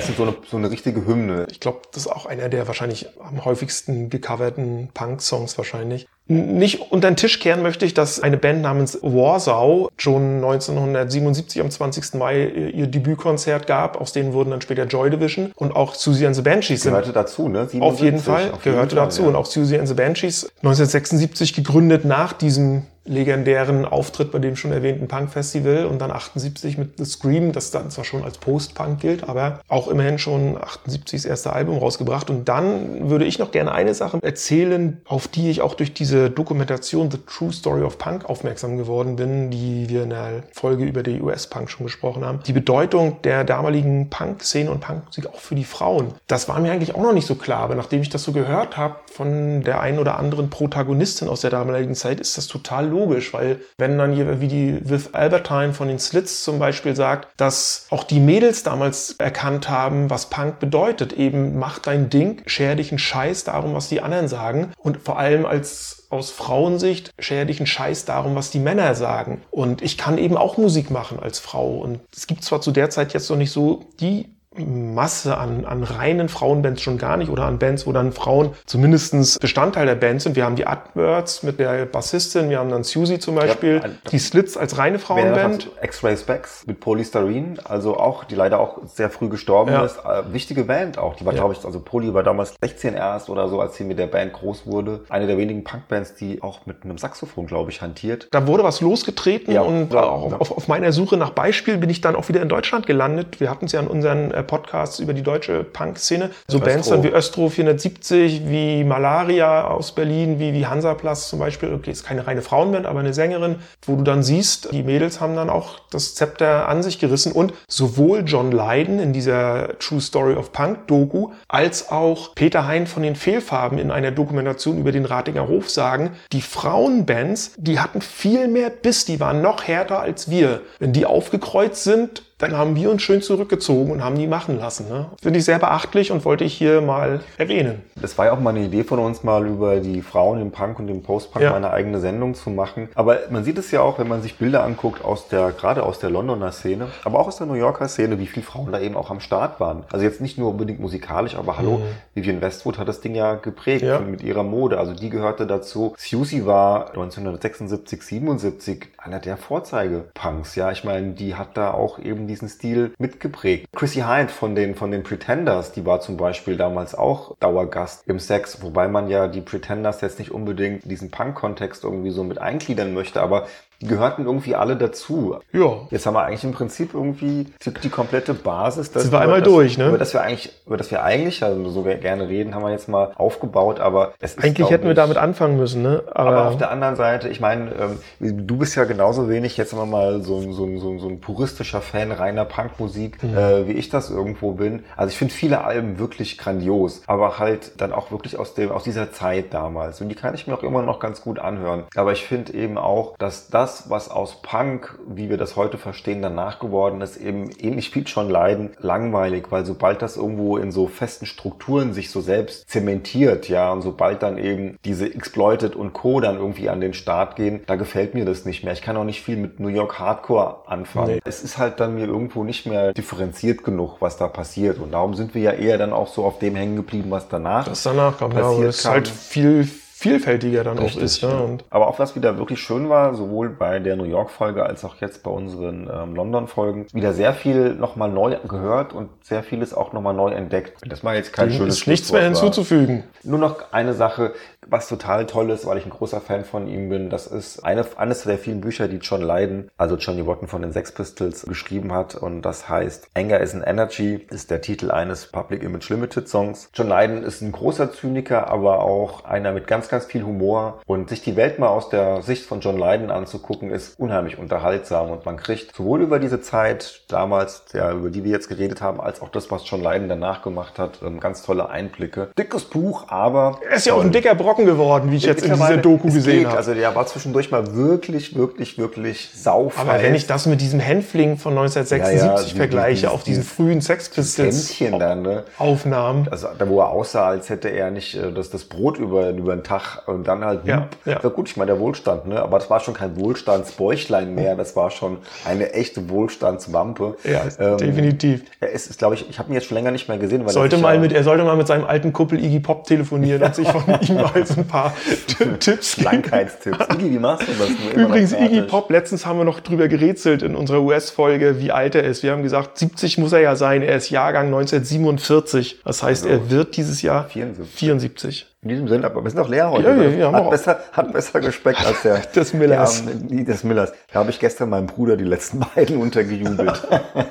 ist so eine, so eine richtige Hymne. Ich glaube, das ist auch einer der wahrscheinlich am häufigsten gecoverten Punk-Songs wahrscheinlich. Nicht unter den Tisch kehren möchte ich, dass eine Band namens Warsaw schon 1977 am 20. Mai ihr Debütkonzert gab. Aus denen wurden dann später Joy Division und auch Susie and the Banshees Gehörte dazu, ne? auf jeden 77, Fall, auf jeden gehörte Fall, dazu. ja. Und auch Susie and the Banshees 1976 gegründet nach diesem legendären Auftritt bei dem schon erwähnten Punk-Festival und dann 78 mit The Scream, das dann zwar schon als Post-Punk gilt, aber auch immerhin schon 78 das erste Album rausgebracht. Und dann würde ich noch gerne eine Sache erzählen, auf die ich auch durch diese Dokumentation The True Story of Punk aufmerksam geworden bin, die wir in der Folge über die US-Punk schon gesprochen haben. Die Bedeutung der damaligen Punk-Szene und Punkmusik auch für die Frauen. Das war mir eigentlich auch noch nicht so klar, aber nachdem ich das so gehört habe von der einen oder anderen Protagonistin aus der damaligen Zeit, ist das total logisch, weil wenn dann hier wie die Viv Albertine von den Slits zum Beispiel sagt, dass auch die Mädels damals erkannt haben, was Punk bedeutet, eben mach dein Ding, scher dich einen Scheiß darum, was die anderen sagen und vor allem als aus Frauensicht scher dich einen Scheiß darum, was die Männer sagen. Und ich kann eben auch Musik machen als Frau. Und es gibt zwar zu der Zeit jetzt noch nicht so die Masse an, an reinen Frauenbands schon gar nicht oder an Bands, wo dann Frauen zumindestens Bestandteil der Band sind. Wir haben die Adverts mit der Bassistin, wir haben dann Susie zum Beispiel, Ja, die Slits als reine Frauenband. X-Ray Specs mit Polystyrene, also auch, die leider auch sehr früh gestorben Ja. ist. Äh, wichtige Band auch. Die war, Ja. glaube ich, also Poly war damals 16 erst oder so, als sie mit der Band groß wurde. Eine der wenigen Punkbands, die auch mit einem Saxophon, glaube ich, hantiert. Da wurde was losgetreten Ja, und auch auf, auf meiner Suche nach Beispiel bin ich dann auch wieder in Deutschland gelandet. Wir hatten es ja in unseren äh, Podcasts über die deutsche Punk-Szene. So. Bands dann wie Östro 470, wie Malaria aus Berlin, wie, wie Hansaplatz zum Beispiel. Okay, ist keine reine Frauenband, aber eine Sängerin, wo du dann siehst, die Mädels haben dann auch das Zepter an sich gerissen und sowohl John Lydon in dieser True Story of Punk Doku als auch Peter Hein von den Fehlfarben in einer Dokumentation über den Ratinger Hof sagen, die Frauenbands, die hatten viel mehr Biss, die waren noch härter als wir. Wenn die aufgekreuzt sind, dann haben wir uns schön zurückgezogen und haben die machen lassen. Ne? Finde ich sehr beachtlich und wollte ich hier mal erwähnen. Das war ja auch mal eine Idee von uns, mal über die Frauen im Punk und im Post-Punk Ja. eine eigene Sendung zu machen. Aber man sieht es ja auch, wenn man sich Bilder anguckt aus der, gerade aus der Londoner Szene, aber auch aus der New Yorker Szene, wie viele Frauen da eben auch am Start waren. Also jetzt nicht nur unbedingt musikalisch, aber hallo, Vivian Westwood hat das Ding ja geprägt Mhm. Ja. mit ihrer Mode. Also die gehörte dazu. Susie war 1976, 77 einer der Vorzeigepunks. Ja, ich meine, die hat da auch eben diesen Stil mitgeprägt. Chrissy Hind von den, von den Pretenders, die war zum Beispiel damals auch Dauergast im Sex, wobei man ja die Pretenders jetzt nicht unbedingt in diesen Punk-Kontext irgendwie so mit eingliedern möchte, aber die gehörten irgendwie alle dazu. Ja. Jetzt haben wir eigentlich im Prinzip irgendwie die, die komplette Basis, dass Sind wir einmal durch, ne? Über das wir eigentlich, über das wir eigentlich also so gerne reden, haben wir jetzt mal aufgebaut, aber es ist, Eigentlich hätten wir ich- damit anfangen müssen, ne? Aber, aber auf der anderen Seite, ich meine, ähm, du bist ja genauso wenig jetzt immer mal so, ein- so, so, so ein puristischer Fan reiner Punkmusik, Mhm. äh, wie ich das irgendwo bin. Also ich finde viele Alben wirklich grandios, aber halt dann auch wirklich aus dem aus dieser Zeit damals. Und die kann ich mir auch immer noch ganz gut anhören. Aber ich finde eben auch, dass das, was aus Punk, wie wir das heute verstehen, danach geworden ist, eben ähnlich wie schon Leiden, langweilig, weil sobald das irgendwo in so festen Strukturen sich so selbst zementiert, ja, und sobald dann eben diese Exploited und Co. dann irgendwie an den Start gehen, da gefällt mir das nicht mehr. Ich kann auch nicht viel mit New York Hardcore anfangen. Nee. Es ist halt dann mir irgendwo nicht mehr differenziert genug, was da passiert. Und darum sind wir ja eher dann auch so auf dem hängen geblieben, was danach das danach kam, ja, passiert das kam. halt viel vielfältiger dann auch Richtig, ist. Ne? ja. Und Aber auch was wieder wirklich schön war, sowohl bei der New York-Folge als auch jetzt bei unseren ähm, London-Folgen, wieder sehr viel nochmal neu gehört und sehr vieles auch nochmal neu entdeckt. Das war jetzt kein dem schönes ist nichts mehr Schlusswort war. hinzuzufügen. Nur noch eine Sache, was total toll ist, weil ich ein großer Fan von ihm bin. Das ist eine, eines der vielen Bücher, die John Lydon, also Johnny Rotten von den Sex Pistols, geschrieben hat. Und das heißt Anger is an Energy, ist der Titel eines Public Image Limited Songs. John Lydon ist ein großer Zyniker, aber auch einer mit ganz, ganz viel Humor. Und sich die Welt mal aus der Sicht von John Lydon anzugucken, ist unheimlich unterhaltsam. Und man kriegt sowohl über diese Zeit damals, ja, über die wir jetzt geredet haben, als auch das, was John Lydon danach gemacht hat, ähm, ganz tolle Einblicke. Dickes Buch, aber Er ist ja auch ein dicker Brocken geworden, wie ich jetzt in dieser Doku es gesehen geht. habe. Also der war zwischendurch mal wirklich, wirklich, wirklich saufeiß. aber wenn ich das mit diesem Hänfling von 1976 Ja, ja, vergleiche, dieses- auf diesen dieses frühen Sex Pistols dann, ne? Aufnahmen, Also da, wo er aussah, als hätte er nicht äh, das, das Brot über, über den Tag und dann halt, Ja, hup. ja. gut, ich meine, der Wohlstand, ne? Aber das war schon kein Wohlstandsbäuchlein mehr, das war schon eine echte Wohlstandswampe. ja, Ähm, definitiv. Er ist, ist glaube ich, ich habe ihn jetzt schon länger nicht mehr gesehen. Weil er Sollte mal ja- mit, er sollte mal mit seinem alten Kuppel Iggy Pop telefonieren und sich von ihm mal so ein paar Tipps geben. Krankheitstipps. Iggy, wie machst du das? Du Übrigens, Iggy. Pop, letztens haben wir noch drüber gerätselt in unserer US-Folge, wie alt er ist. Wir haben gesagt, 70 muss er ja sein. Er ist Jahrgang 1947. Das heißt, er wird dieses Jahr 74. 74. In diesem Sinne, aber wir sind doch leer heute. Ja, ja, hat, besser, hat besser gespeckt als der Des Millers. Die des Millers. Da habe ich gestern meinem Bruder die letzten beiden untergejubelt.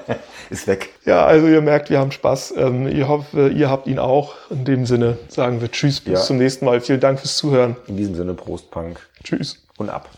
Ist weg. Ja, also ihr merkt, wir haben Spaß. Ähm, ich hoffe, ihr habt ihn auch. In dem Sinne sagen wir Tschüss, bis Ja. zum nächsten Mal. Vielen Dank fürs Zuhören. In diesem Sinne, Prost Punk Tschüss. und ab.